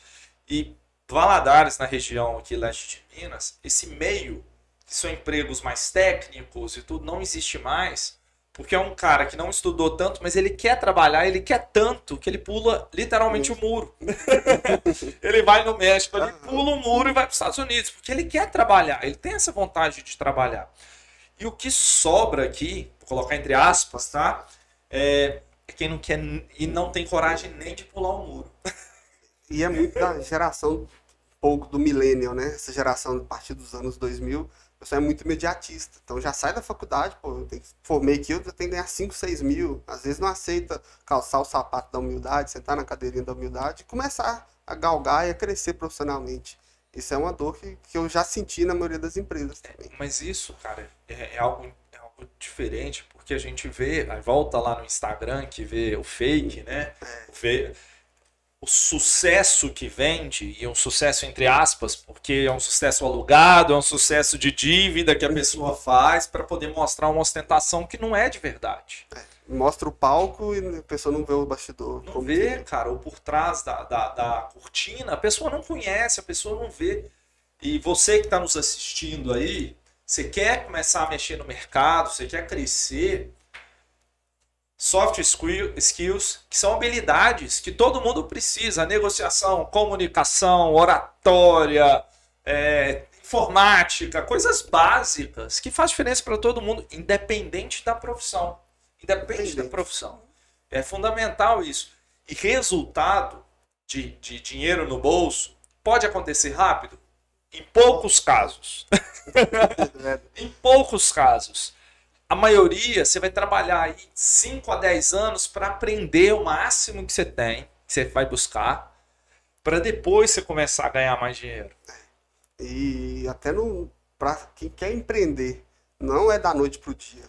E Valadares, na região aqui leste de Minas, esse meio, que são empregos mais técnicos e tudo, não existe mais, porque é um cara que não estudou tanto, mas ele quer trabalhar, ele quer tanto que ele pula literalmente o muro. <laughs> ele vai no México, ele pula o muro e vai para os Estados Unidos, porque ele quer trabalhar, ele tem essa vontade de trabalhar. E o que sobra aqui, vou colocar entre aspas, tá? É quem não quer e não tem coragem nem de pular o muro. <laughs> E é muito da geração um pouco do millennial, né? Essa geração a partir dos anos 2000, o pessoal é muito imediatista. Então já sai da faculdade, pô, eu tenho, formei aqui, eu tenho que ganhar 5, 6 mil. Às vezes não aceita calçar o sapato da humildade, sentar na cadeirinha da humildade e começar a galgar e a crescer profissionalmente. Isso é uma dor que, que eu já senti na maioria das empresas também. Mas isso, cara, é, é algo, é algo diferente, porque a gente vê, aí volta lá no Instagram que vê o fake, né? Vê o sucesso que vende, e um sucesso entre aspas, porque é um sucesso alugado, é um sucesso de dívida que a pessoa faz para poder mostrar uma ostentação que não é de verdade. Mostra o palco e a pessoa não vê o bastidor. Não vê, que- cara, ou por trás da, da, da cortina, a pessoa não conhece, a pessoa não vê. E você que está nos assistindo aí, você quer começar a mexer no mercado, você quer crescer, soft skill- skills, que são habilidades que todo mundo precisa: negociação, comunicação, oratória, é, informática, coisas básicas que faz diferença para todo mundo, independente da profissão. Independente da profissão. É fundamental isso. E resultado de, de dinheiro no bolso pode acontecer rápido? Em poucos casos. É, <laughs> Em poucos casos. A maioria, você vai trabalhar aí 5 a 10 anos para aprender o máximo que você tem, que você vai buscar, para depois você começar a ganhar mais dinheiro. E até no para quem quer empreender, não é da noite pro dia.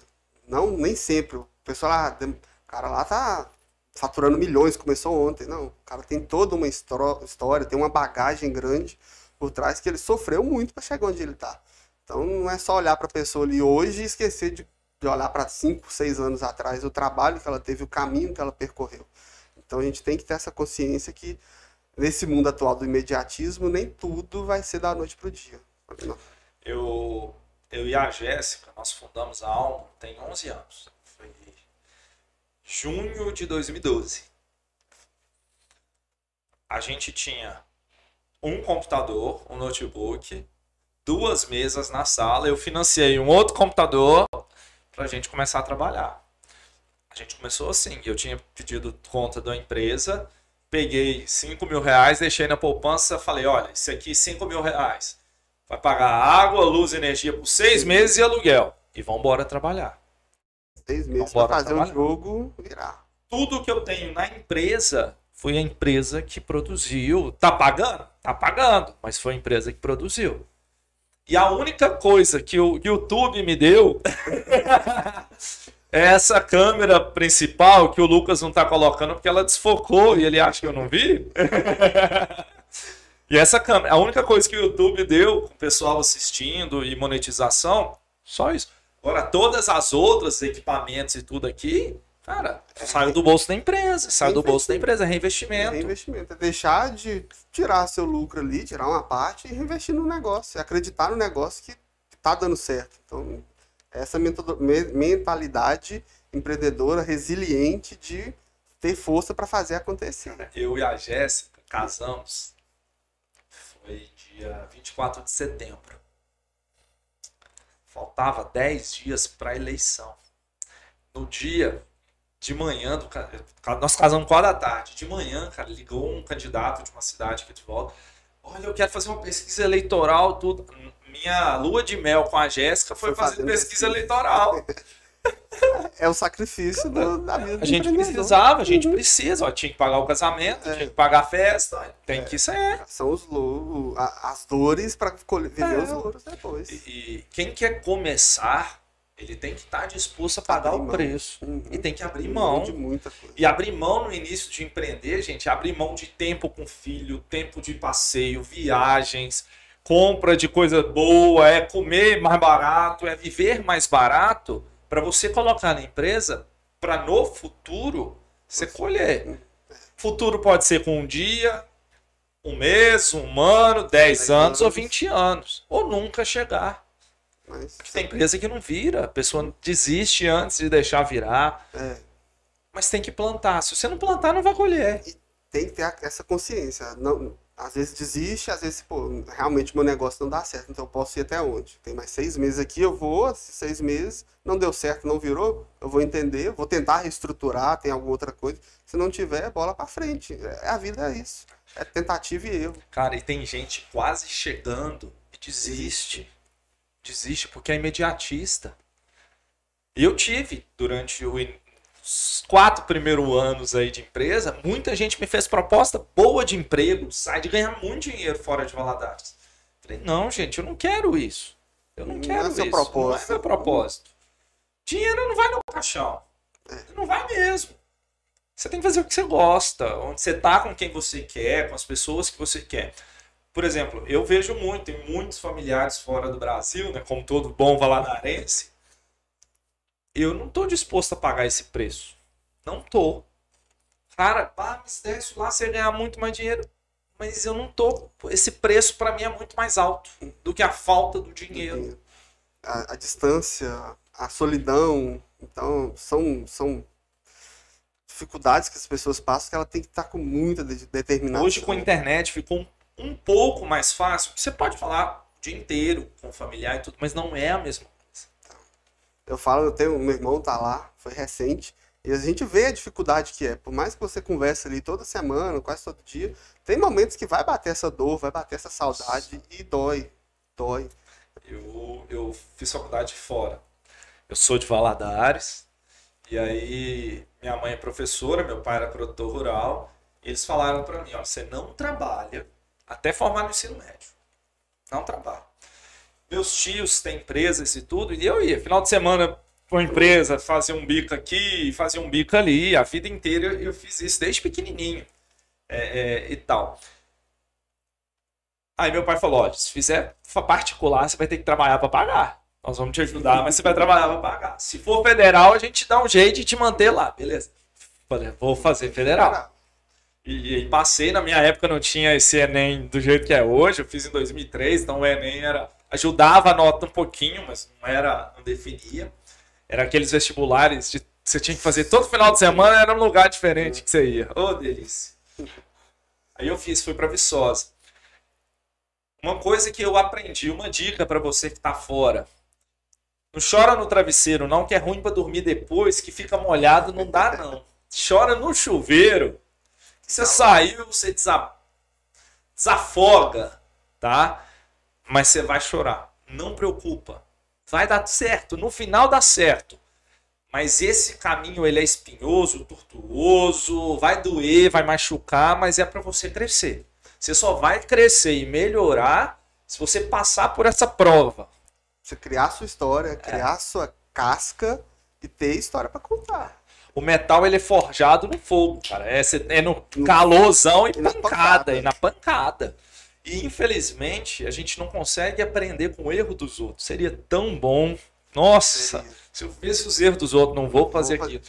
Não, nem sempre. O pessoal lá, dem- o cara lá tá faturando milhões, começou ontem. Não, o cara tem toda uma história, tem uma bagagem grande por trás que ele sofreu muito para chegar onde ele tá. Então não é só olhar para a pessoa ali hoje e esquecer de, de olhar para 5, 6 anos atrás, o trabalho que ela teve, o caminho que ela percorreu. Então a gente tem que ter essa consciência que nesse mundo atual do imediatismo, nem tudo vai ser da noite pro dia. Não. Eu, eu e a Jéssica, nós fundamos a Alma tem 11 anos. Foi junho de 2012. A gente tinha um computador, um notebook, duas mesas na sala. Eu financiei um outro computador para a gente começar a trabalhar. A gente começou assim. Eu tinha pedido conta da empresa, peguei 5 mil reais, deixei na poupança, falei, olha, isso aqui 5 mil reais. Vai pagar água, luz, energia por seis meses e aluguel. E vamos embora trabalhar. Seis meses para fazer o trabalhar. jogo virar. Tudo que eu tenho na empresa foi a empresa que produziu. Tá pagando? Tá pagando, mas foi a empresa que produziu. E a única coisa que o YouTube me deu <laughs> é essa câmera principal que o Lucas não tá colocando porque ela desfocou e ele acha que eu não vi. <laughs> E essa câmera, a única coisa que o YouTube deu, com o pessoal assistindo e monetização, só isso. Agora, todas as outras equipamentos e tudo aqui, cara, saiu do bolso da empresa. Saiu do bolso da empresa, é É reinvestimento. investimento. É deixar de tirar seu lucro ali, tirar uma parte e reinvestir no negócio. É acreditar no negócio que está dando certo. Então, essa me- mentalidade empreendedora, resiliente de ter força para fazer acontecer. Eu e a Jéssica casamos. Foi dia 24 de setembro. Faltava 10 dias para a eleição. No dia de manhã, do, nós casamos 4 da tarde. De manhã, cara, ligou um candidato de uma cidade aqui de volta. Olha, eu quero fazer uma pesquisa eleitoral, tudo. Minha lua de mel com a Jéssica foi, Foi fazer pesquisa eleitoral. <laughs> É o sacrifício do- da vida A gente precisava, a gente Uhum. precisa. Ó, tinha que pagar o casamento, É. tinha que pagar a festa. Tem que ser. São os lou- a- as dores para viver É. os louros depois. E, e quem quer começar, ele tem que estar disposto a pagar Abrir o mão. preço. Uhum. E tem que abrir mão. de muita coisa. E abrir mão no início de empreender, gente, é abrir mão de tempo com filho, tempo de passeio, viagens, compra de coisa boa, é comer mais barato, é viver mais barato para você colocar na empresa para no futuro você colher. Futuro pode ser com um dia, um mês, um ano, 10 Dez anos ou anos. 20 anos. Ou nunca chegar. Mas tem empresa que não vira, a pessoa desiste antes de deixar virar. é, Mas tem que plantar. Se você não plantar, não vai colher. tem que ter essa consciência. Não, às vezes desiste, às vezes, pô, realmente meu negócio não dá certo, então eu posso ir até onde? Tem mais seis meses aqui, eu vou, seis meses, não deu certo, não virou, eu vou entender, vou tentar reestruturar, tem alguma outra coisa. Se não tiver, bola pra frente. É, a vida é isso. É tentativa e erro. Cara, e tem gente quase chegando e desiste. Desiste porque é imediatista. Eu tive, durante os quatro primeiros anos aí de empresa, muita gente me fez proposta boa de emprego, sai de ganhar muito dinheiro fora de Valadares. Falei, não, gente, eu não quero isso. Eu não Não quero é isso. Não é meu propósito. Dinheiro não vai no caixão. Não vai mesmo. Você tem que fazer o que você gosta, onde você tá com quem você quer, com as pessoas que você quer. Por exemplo, eu vejo muito, tem muitos familiares fora do Brasil, né, como todo bom valadarense. Eu não tô disposto a pagar esse preço. Não tô. Cara, pá, desce lá, você ganhar muito mais dinheiro. Mas eu não tô. Esse preço para mim é muito mais alto do que a falta do dinheiro. A, a distância, a solidão, então são, são dificuldades que as pessoas passam que ela tem que estar com muita de- determinação. Hoje com a internet ficou um, um pouco mais fácil. Você pode falar o dia inteiro com o familiar e tudo, mas não é a mesma coisa. Eu falo, eu tenho, meu irmão tá lá, foi recente, e a gente vê a dificuldade que é. Por mais que você converse ali toda semana, quase todo dia, tem momentos que vai bater essa dor, vai bater essa saudade e dói, dói. Eu, eu fiz faculdade fora. Eu sou de Valadares. E aí, minha mãe é professora, meu pai era produtor rural. Eles falaram pra mim: ó, você não trabalha até formar no ensino médio. Não trabalha. Meus tios têm empresas e tudo, e eu ia. Final de semana, com a empresa, fazia um bico aqui, fazia um bico ali. A vida inteira eu, fiz isso, desde pequenininho é, é, e tal. Aí meu pai falou: ó, se fizer particular, você vai ter que trabalhar para pagar. Nós vamos te ajudar, mas você vai trabalhar para pagar. Se for federal, a gente dá um jeito de te manter lá, beleza? Falei, vou fazer federal. E, e passei, na minha época não tinha esse Enem do jeito que é hoje, eu fiz em 2003, então o Enem era ajudava a nota um pouquinho, mas não era, não definia. Era aqueles vestibulares de você tinha que fazer todo final de semana, era um lugar diferente que você ia. Ô, delícia. Aí eu fiz, fui para Viçosa. Uma coisa que eu aprendi, uma dica para você que tá fora. Não chora no travesseiro, não, que é ruim para dormir depois, que fica molhado, não dá, não. Chora no chuveiro. Você saiu, você desa- desafoga, tá? Mas você vai chorar. Não preocupa. Vai dar certo. No final dá certo. Mas esse caminho ele é espinhoso, tortuoso, vai doer, vai machucar, mas é para você crescer. Você só vai crescer e melhorar se você passar por essa prova. Você criar a sua história, criar a sua casca e ter história pra contar. O metal ele é forjado no fogo, cara. É, é no calorzão e, E pancada, pancada. e na pancada. E infelizmente a gente não consegue aprender com o erro dos outros. Seria tão bom. Nossa, Seria. se eu visse os erros dos outros, não vou fazer aquilo.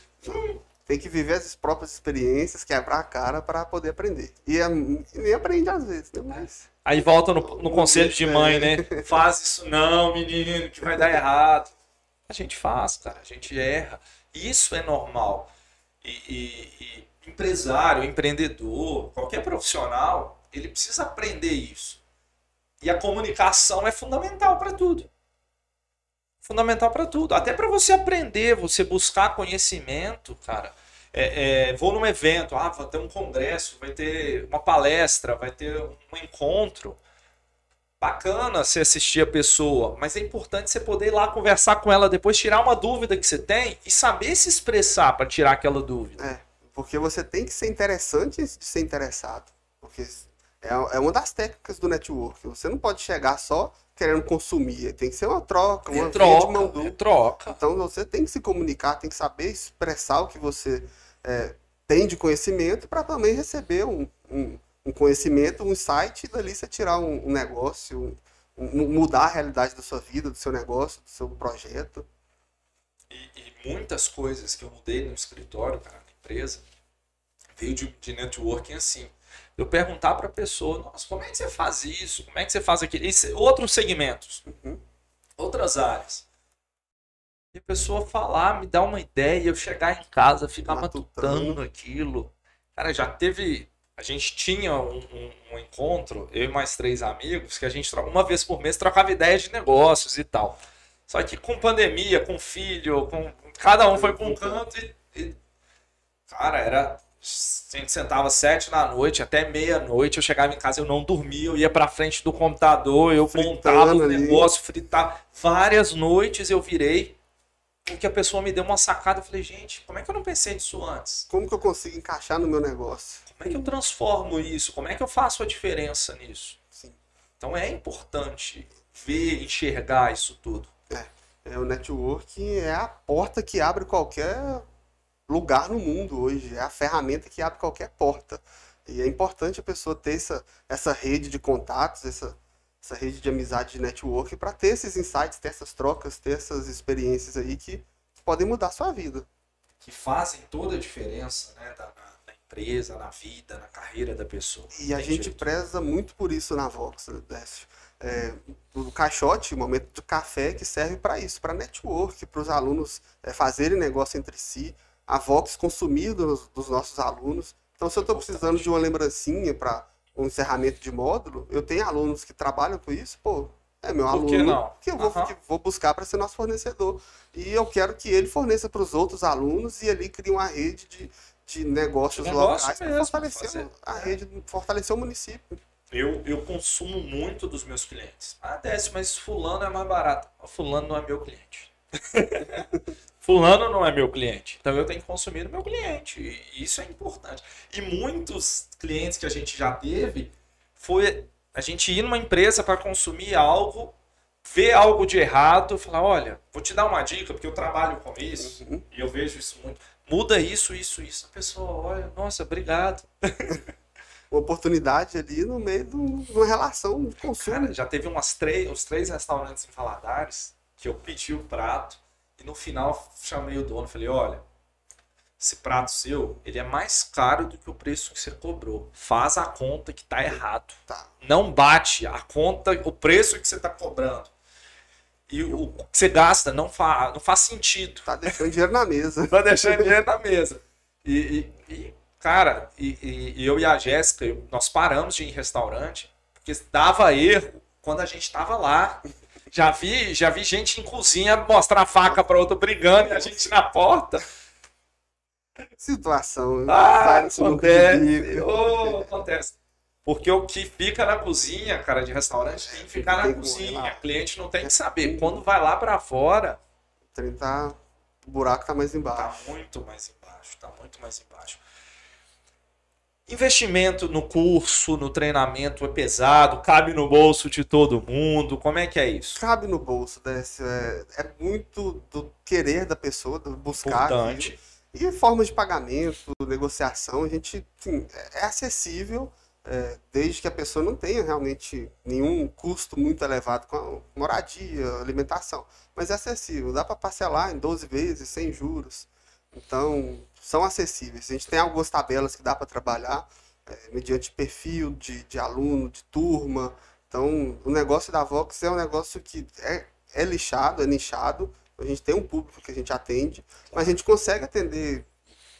Tem que viver as próprias experiências, quebrar a cara pra poder aprender. E, é- e nem aprende às vezes, né? Mas Aí volta no, no conselho de mãe, né? Faz isso não, menino, que vai dar errado. A gente faz, cara, a gente erra. Isso é normal. E, e- e empresário, empreendedor, qualquer profissional, ele precisa aprender isso. E a comunicação é fundamental para tudo. Fundamental para tudo. Até para você aprender, você buscar conhecimento, cara. É, é, vou num evento, ah, vai ter um congresso, vai ter uma palestra, vai ter um encontro. Bacana você assistir a pessoa, mas é importante você poder ir lá conversar com ela depois, tirar uma dúvida que você tem e saber se expressar para tirar aquela dúvida. É, porque você tem que ser interessante antes de ser interessado. Porque é, é uma das técnicas do network. Você não pode chegar só querendo consumir. Tem que ser uma troca, uma É troca, é troca. Então você tem que se comunicar, tem que saber expressar o que você é, tem de conhecimento para também receber um, um, um conhecimento, um insight e dali você tirar um, um negócio, um- mudar a realidade da sua vida, do seu negócio, do seu projeto. E, e muitas coisas que eu mudei no escritório, cara, na empresa, veio de, de networking assim. Eu perguntar para a pessoa, nossa, como é que você faz isso? Como é que você faz aquilo? Isso, outros segmentos, Uhum. outras áreas. E a pessoa falar, me dar uma ideia, eu chegar em casa, ficar Matutando. matutando aquilo. Cara, já teve. A gente tinha um, um- um encontro, eu e mais três amigos, que a gente uma vez por mês trocava ideias de negócios e tal. Só que com pandemia, com filho, com cada um foi para um canto e, e- cara, era a gente sentava sete da noite até meia-noite, eu chegava em casa, eu não dormia, eu ia pra frente do computador, eu Fritando montava o negócio, fritava. Várias noites eu virei, porque a pessoa me deu uma sacada, eu falei, gente, como é que eu não pensei nisso antes? Como que eu consigo encaixar no meu negócio? Como é que eu transformo isso? Como é que eu faço a diferença nisso? Sim. Então é importante ver, enxergar isso tudo. É, o networking é a porta que abre qualquer lugar no mundo hoje, é a ferramenta que abre qualquer porta. E é importante a pessoa ter essa, essa rede de contatos, essa, essa rede de amizade de networking para ter esses insights, ter essas trocas, ter essas experiências aí que podem mudar a sua vida. Que fazem toda a diferença né, da, empresa, na vida, na carreira da pessoa. E a gente jeito. preza muito por isso na Vox, né, Décio. É, o caixote, o momento do café, que serve para isso, para network, para os alunos é, fazerem negócio entre si. a Vox consumir dos, dos nossos alunos. Então, se eu estou precisando de uma lembrancinha para um encerramento de módulo, eu tenho alunos que trabalham com isso, pô, é meu Por que aluno não? que eu vou, Aham. que vou buscar para ser nosso fornecedor. E eu quero que ele forneça para os outros alunos e ali crie uma rede de, de negócios De negócio locais mesmo, fortalecer fazer. a rede, fortalecer o município. Eu, eu consumo muito dos meus clientes. Ah, Décio, mas fulano é mais barato. Fulano não é meu cliente. <laughs> fulano não é meu cliente. Então eu tenho que consumir do meu cliente. E isso é importante. E muitos clientes que a gente já teve foi a gente ir numa empresa para consumir algo, ver algo de errado, falar, olha, vou te dar uma dica, porque eu trabalho com isso, Uhum. e eu vejo isso muito. Muda isso, isso, isso. A pessoa olha, nossa, obrigado. <laughs> Uma oportunidade ali no meio de um- uma relação de consumo. Cara, já teve umas três, uns três restaurantes em Valadares que eu pedi o prato e no final chamei o dono e falei, olha, esse prato seu, ele é mais caro do que o preço que você cobrou. Faz a conta que tá errado. Tá. Não bate a conta, o preço que você tá cobrando. E o que você gasta não, fa não faz sentido. Tá deixando dinheiro na mesa. Tá deixando dinheiro na mesa. E, e- e, cara, e, e- eu e a Jéssica, nós paramos de ir em restaurante, porque dava erro quando a gente tava lá. Já vi, já vi gente em cozinha mostrar a faca para outra brigando e a gente na porta. Situação. Ah, acontece. ô, acontece. Porque o que fica na cozinha, cara, de restaurante, tem que ficar na que cozinha. O cliente não tem que saber. Quando vai lá para fora, O trem tá. O buraco tá mais Tá embaixo. muito mais embaixo, tá muito mais embaixo. Investimento no curso, no treinamento é pesado, cabe no bolso de todo mundo. Como é que é isso? Cabe no bolso, Décio. É, é muito do querer da pessoa, do buscar. Importante. E formas de pagamento, negociação, a gente sim, é acessível, é, desde que a pessoa não tenha realmente nenhum custo muito elevado com a moradia, alimentação. Mas é acessível, dá para parcelar em 12 vezes, sem juros. Então, são acessíveis. A gente tem algumas tabelas que dá para trabalhar, é, mediante perfil de, de aluno, de turma. Então, o negócio da Vox é um negócio que é, é lixado, é nichado. A gente tem um público que a gente atende, mas a gente consegue atender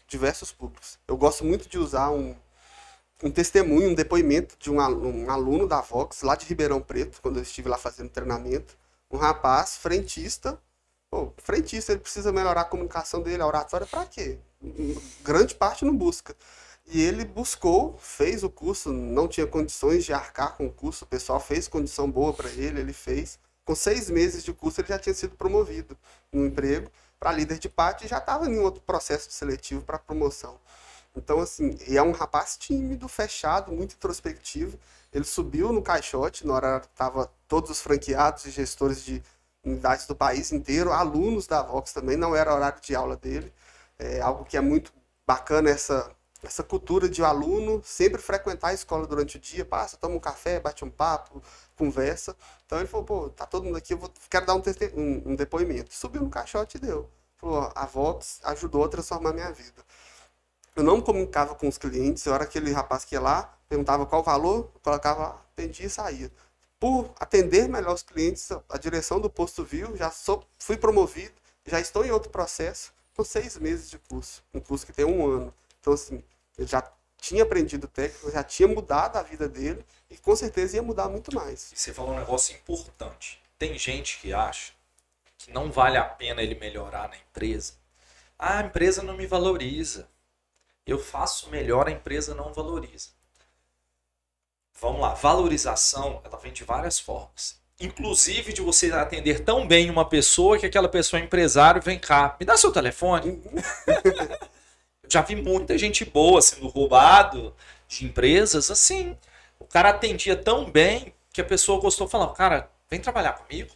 diversos públicos. Eu gosto muito de usar um, um testemunho, um depoimento de um aluno, um aluno da Vox, lá de Ribeirão Preto, quando eu estive lá fazendo treinamento. Um rapaz frentista. Pô, frentista, ele precisa melhorar a comunicação dele, a oratória, para quê? Grande parte não busca. E ele buscou, fez o curso, não tinha condições de arcar com o curso, o pessoal fez condição boa para ele, ele fez. Com seis meses de curso, ele já tinha sido promovido no emprego para líder de parte e já estava em outro processo seletivo para promoção. Então, assim, e é um rapaz tímido, fechado, muito introspectivo. Ele subiu no caixote, na hora estavam todos os franqueados e gestores de unidades do país inteiro, alunos da Vox também, não era horário de aula dele. É algo que é muito bacana essa, essa cultura de o aluno sempre frequentar a escola durante o dia, passa, toma um café, bate um papo, conversa. Então ele falou, pô, tá todo mundo aqui, eu vou, quero dar um, um, um depoimento. Subiu no caixote e deu. Falou, a Vox ajudou a transformar minha vida. Eu não comunicava com os clientes, a hora aquele rapaz que ia lá, perguntava qual o valor, eu colocava atendia e saía. Por atender melhor os clientes, a direção do posto viu, já sou, fui promovido, já estou em outro processo, com seis meses de curso, um curso que tem um ano. Então, assim, eu já tinha aprendido técnico, já tinha mudado a vida dele e com certeza ia mudar muito mais. E você falou um negócio importante. Tem gente que acha que não vale a pena ele melhorar na empresa. Ah, a empresa não me valoriza. Eu faço melhor, a empresa não valoriza. Vamos lá, valorização, ela vem de várias formas. Inclusive de você atender tão bem uma pessoa que aquela pessoa é empresário, vem cá, me dá seu telefone. <laughs> Eu já vi muita gente boa sendo roubado de empresas assim. O cara atendia tão bem que a pessoa gostou de falar, cara, vem trabalhar comigo.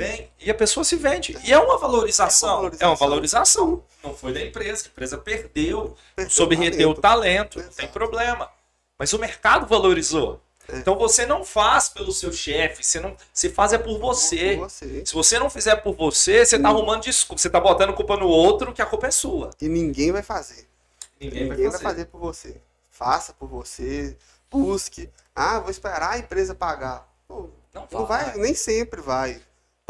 Vem. E a pessoa se vende. E é uma valorização. É uma valorização. Não foi da empresa. A empresa perdeu. Perdeu soube o reter o talento. Não Exato. tem problema. Mas o mercado valorizou. Então você não faz pelo seu chefe. Você, não, você faz é por você. Por você. Se você não fizer por você, você tá arrumando desculpa. Você tá botando culpa no outro que a culpa é sua. E ninguém vai fazer. Ninguém, Ninguém vai fazer por você. Faça por você. Busque. Ah, vou esperar a empresa pagar. Pô, Não não vai, nem sempre vai.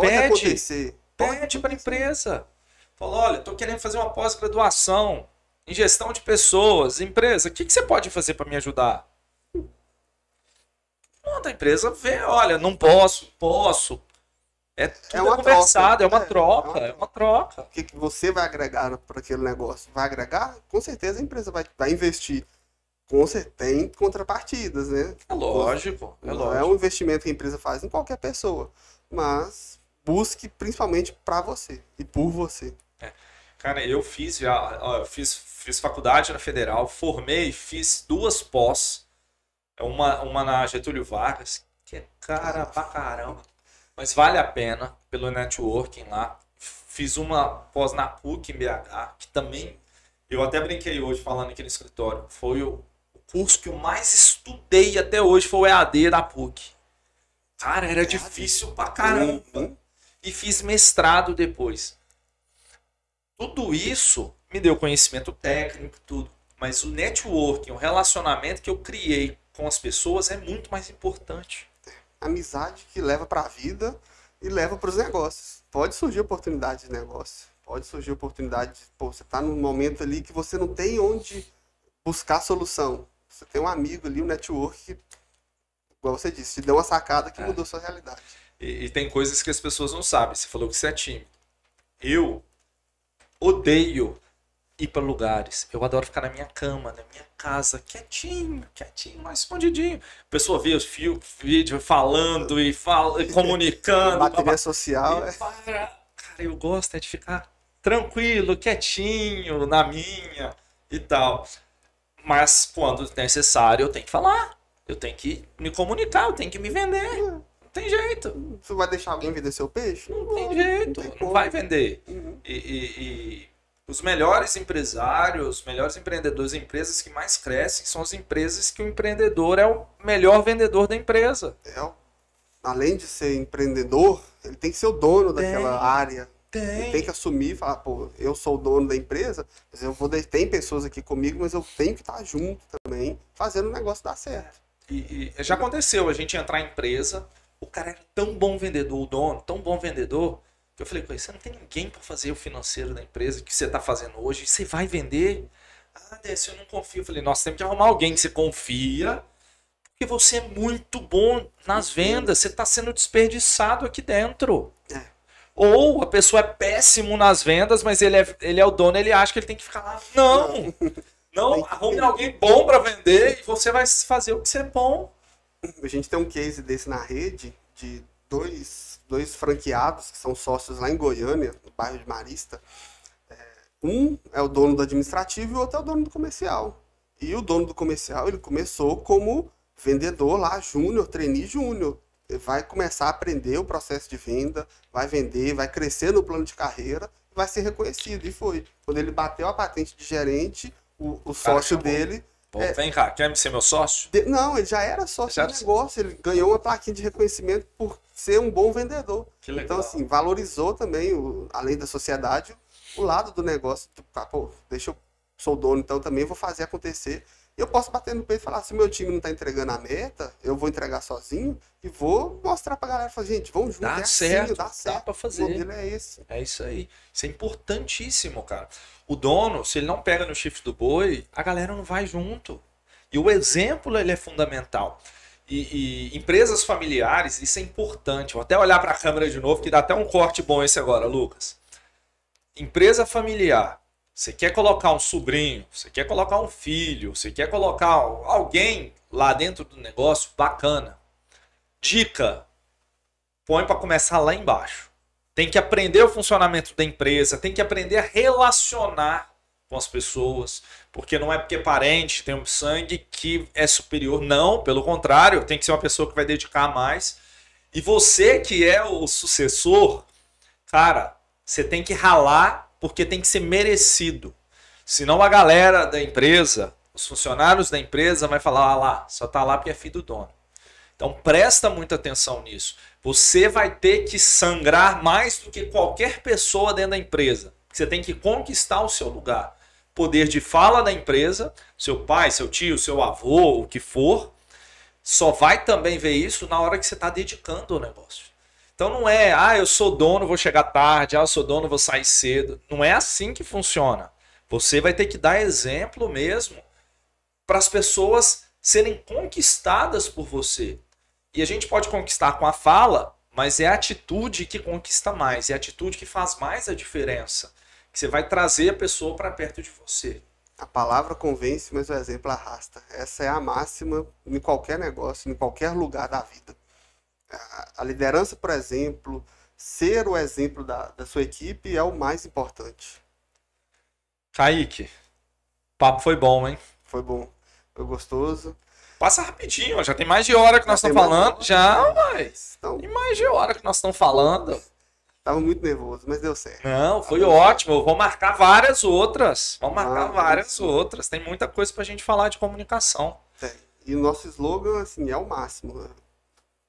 Pode Pede. acontecer. Pode Pede para a empresa. Falou, olha, estou querendo fazer uma pós-graduação em gestão de pessoas, empresa, o que, que você pode fazer para me ajudar? Pronto, a empresa vê, olha, não posso, posso. É tudo uma conversado, troca, é uma é, troca, é uma é uma troca. O que, que você vai agregar para aquele negócio? Vai agregar? Com certeza a empresa vai, vai investir. Com certeza, tem contrapartidas, né? É lógico, é Não é lógico. um investimento que a empresa faz em qualquer pessoa, mas busque principalmente para você e por você. Cara, eu fiz já, ó, eu fiz, fiz faculdade na Federal, formei, fiz duas pós, uma, uma na Getúlio Vargas, que é cara pra caramba, mas vale a pena pelo networking lá. Fiz uma pós na PUC em BH, que também, eu até brinquei hoje falando aqui no escritório, foi o, o curso que eu mais estudei até hoje, foi o EAD da PUC. Cara, era difícil pra caramba Uhum. E fiz mestrado depois. Tudo isso me deu conhecimento técnico, tudo. Mas o networking, o relacionamento que eu criei com as pessoas é muito mais importante. Amizade que leva para a vida e leva para os negócios. Pode surgir oportunidade de negócio, pode surgir oportunidade, de, pô, você está num momento ali que você não tem onde buscar solução. Você tem um amigo ali, um network que, igual você disse, te deu uma sacada que É. mudou sua realidade. E, e tem coisas que as pessoas não sabem. Você falou que você é tímido. Eu odeio ir para lugares. Eu adoro ficar na minha cama, na minha casa, quietinho, quietinho, mais escondidinho. A pessoa vê os fio- vídeos falando e, fala, comunicando. Bateria social é E para. Cara, eu gosto é de ficar tranquilo, quietinho, na minha e tal. Mas quando necessário, eu tenho que falar. Eu tenho que me comunicar, eu tenho que me vender. Não tem jeito. Você vai deixar alguém vender seu peixe? Não tem jeito. tem Não como. vai vender. Uhum. E, e- e os melhores empresários, os melhores empreendedores, empresas que mais crescem são as empresas que o empreendedor é o melhor vendedor da empresa. É, além de ser empreendedor, ele tem que ser o dono Tem. daquela área. Ele Tem. tem que assumir e falar, pô, eu sou o dono da empresa, mas eu vou de- tem pessoas aqui comigo, mas eu tenho que estar junto também, fazendo o negócio dar certo. E, e já aconteceu a gente entrar em empresa, o cara era tão bom vendedor, o dono, tão bom vendedor, que eu falei com ele, você não tem ninguém para fazer o financeiro da empresa que você está fazendo hoje, você vai vender? Ah, Décio, eu não confio. Eu falei, nós temos que arrumar alguém que você confia, porque você é muito bom nas vendas, você está sendo desperdiçado aqui dentro. É. Ou a pessoa é péssimo nas vendas, mas ele é, ele é o dono, ele acha que ele tem que ficar lá. Não! <laughs> Não, arrume alguém bom para vender e você vai fazer o que você é bom. A gente tem um case desse na rede de dois, dois franqueados que são sócios lá em Goiânia, no bairro de Marista. É, Um é o dono do administrativo e o outro é o dono do comercial. E o dono do comercial, ele começou como vendedor lá, júnior, trainee júnior. Vai começar a aprender o processo de venda, vai vender, vai crescer no plano de carreira, vai ser reconhecido. E foi. Quando ele bateu a patente de gerente, o, o sócio chamou. dele Pô, É. Vem cá, quer ser meu sócio? de- Não, ele já era sócio Já do negócio, ele ganhou uma plaquinha de reconhecimento por ser um bom vendedor. Que legal. Então, assim, valorizou também, o- além da sociedade, o lado do negócio. Tipo, tá, pô, deixa eu, sou dono, então também vou fazer acontecer. Eu posso bater no peito e falar, se meu time não tá entregando a meta, eu vou entregar sozinho e vou mostrar pra galera, falar, gente, vamos junto, Dá é certo, assim, dá dá certo. pra O fazer. modelo é esse. É isso aí. Isso é importantíssimo, cara. O dono, se ele não pega no chifre do boi, a galera não vai junto. E o exemplo, ele é fundamental. E, e empresas familiares, isso é importante. Vou até olhar para a câmera de novo, que dá até um corte bom esse agora, Lucas. Empresa familiar. Você quer colocar um sobrinho, você quer colocar um filho, você quer colocar alguém lá dentro do negócio, bacana. Dica: põe para começar lá embaixo. Tem que aprender o funcionamento da empresa, tem que aprender a relacionar com as pessoas, porque não é porque é parente, tem um sangue que é superior, não, pelo contrário, tem que ser uma pessoa que vai dedicar mais. E você que é o sucessor, cara, você tem que ralar porque tem que ser merecido. Senão a galera da empresa, os funcionários da empresa vai falar, ah lá, só tá lá porque é filho do dono. Então presta muita atenção nisso. Você vai ter que sangrar mais do que qualquer pessoa dentro da empresa. Você tem que conquistar o seu lugar. Poder de fala da empresa, seu pai, seu tio, seu avô, o que for, só vai também ver isso na hora que você está dedicando ao negócio. Então não é, ah, eu sou dono, vou chegar tarde, ah, eu sou dono, vou sair cedo. Não é assim que funciona. Você vai ter que dar exemplo mesmo para as pessoas serem conquistadas por você. E a gente pode conquistar com a fala, mas é a atitude que conquista mais, é a atitude que faz mais a diferença. Que você vai trazer a pessoa para perto de você. A palavra convence, mas o exemplo arrasta. Essa é a máxima em qualquer negócio, em qualquer lugar da vida a liderança, por exemplo, ser o exemplo da, da sua equipe é o mais importante. Kaique, o papo foi bom, hein? Foi bom, foi gostoso. Passa rapidinho, já tem mais de hora que nós estamos falando. Já, mas. Então, tem mais de hora que nós estamos falando. Tava muito nervoso, mas deu certo. Não, foi ótimo. Eu vou marcar várias outras. Vamos marcar ah, várias outras. Tem muita coisa pra gente falar de comunicação. E o nosso slogan, assim, é o máximo.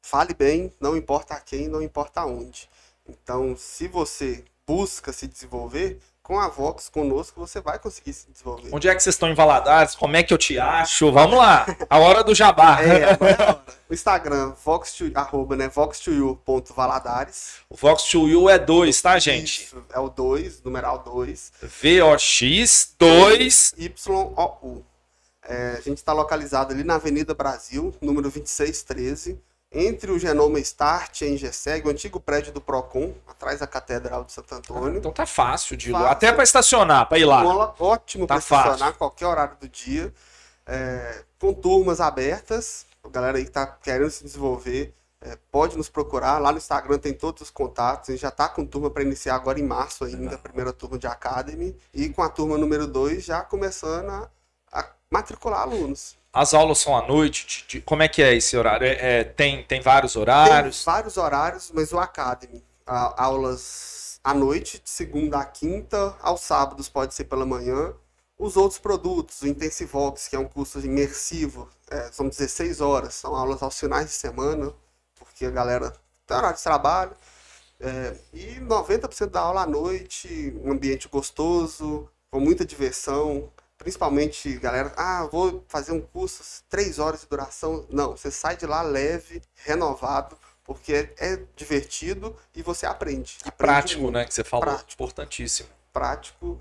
Fale bem, não importa a quem, não importa aonde. Então, se você busca se desenvolver, com a Vox conosco você vai conseguir se desenvolver. Onde é que vocês estão em Valadares? Como é que eu te acho? Vamos lá, a hora do jabá. É, agora é a hora. O Instagram, vox to, arroba, né, vox2u.valadares. O vox2u é 2, tá, gente? Isso, é o 2, numeral 2. VOX 2 YOU. É, a gente está localizado ali na Avenida Brasil, número 2613 entre o Genoma Start e a Ingeseg, o antigo prédio do Procon, atrás da Catedral de Santo Antônio. então tá fácil lá. Até para estacionar, para ir lá. ótimo tá para estacionar qualquer horário do dia. É, com turmas abertas. A galera aí que tá querendo se desenvolver, é, pode nos procurar. Lá no Instagram tem todos os contatos. A gente já tá com turma para iniciar agora em março ainda, a primeira turma de Academy. E com a turma número 2 já começando a, a matricular alunos. As aulas são à noite? De, de, como é que é esse horário? É, é, tem, tem vários horários? Tem vários horários, mas o Academy, a, aulas à noite, de segunda a quinta, aos sábados pode ser pela manhã. Os outros produtos, o Intensivox, que é um curso imersivo, é, são 16 horas, são aulas aos finais de semana, porque a galera tem horário de trabalho. É, e 90% da aula à noite, um ambiente gostoso, com muita diversão, principalmente galera, ah, vou fazer um curso três horas de duração. Não, você sai de lá leve, renovado, porque é, divertido e você aprende. aprende prático, muito. né? Que você falou, prático, importantíssimo. Prático,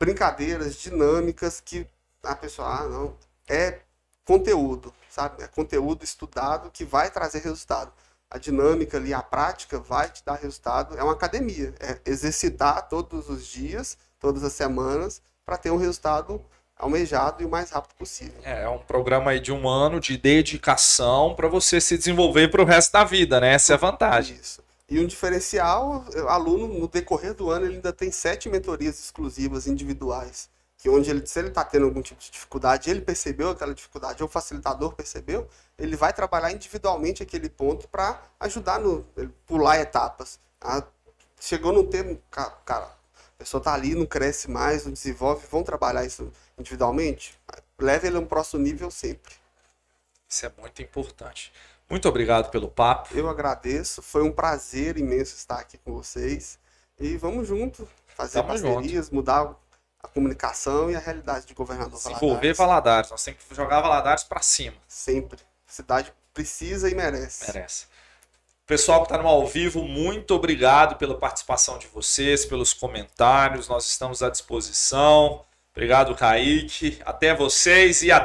brincadeiras, dinâmicas que a pessoa, ah, não, é conteúdo, sabe? É conteúdo estudado que vai trazer resultado. A dinâmica ali, a prática vai te dar resultado. É uma academia, é exercitar todos os dias, todas as semanas para ter um resultado almejado e o mais rápido possível. É, é um programa aí de um ano de dedicação para você se desenvolver para o resto da vida, né? Essa é a vantagem. Isso. E um diferencial, o aluno, no decorrer do ano, ele ainda tem sete mentorias exclusivas individuais. Que onde ele, se ele está tendo algum tipo de dificuldade, ele percebeu aquela dificuldade, ou o facilitador percebeu, ele vai trabalhar individualmente aquele ponto para ajudar no pular etapas. Ah, chegou num termo, cara, a pessoa está ali, não cresce mais, não desenvolve, vão trabalhar isso individualmente? Leve ele a um próximo nível sempre. Isso é muito importante. Muito obrigado pelo papo. Eu agradeço, foi um prazer imenso estar aqui com vocês. E vamos junto, fazer Tamo parcerias, junto. mudar a comunicação e a realidade de governador Se envolver Valadares, nós temos que jogar Valadares para cima. Sempre. A cidade precisa e merece. Merece. Pessoal que está no ao vivo, muito obrigado pela participação de vocês, pelos comentários. Nós estamos à disposição. Obrigado, Kaique. Até vocês e até.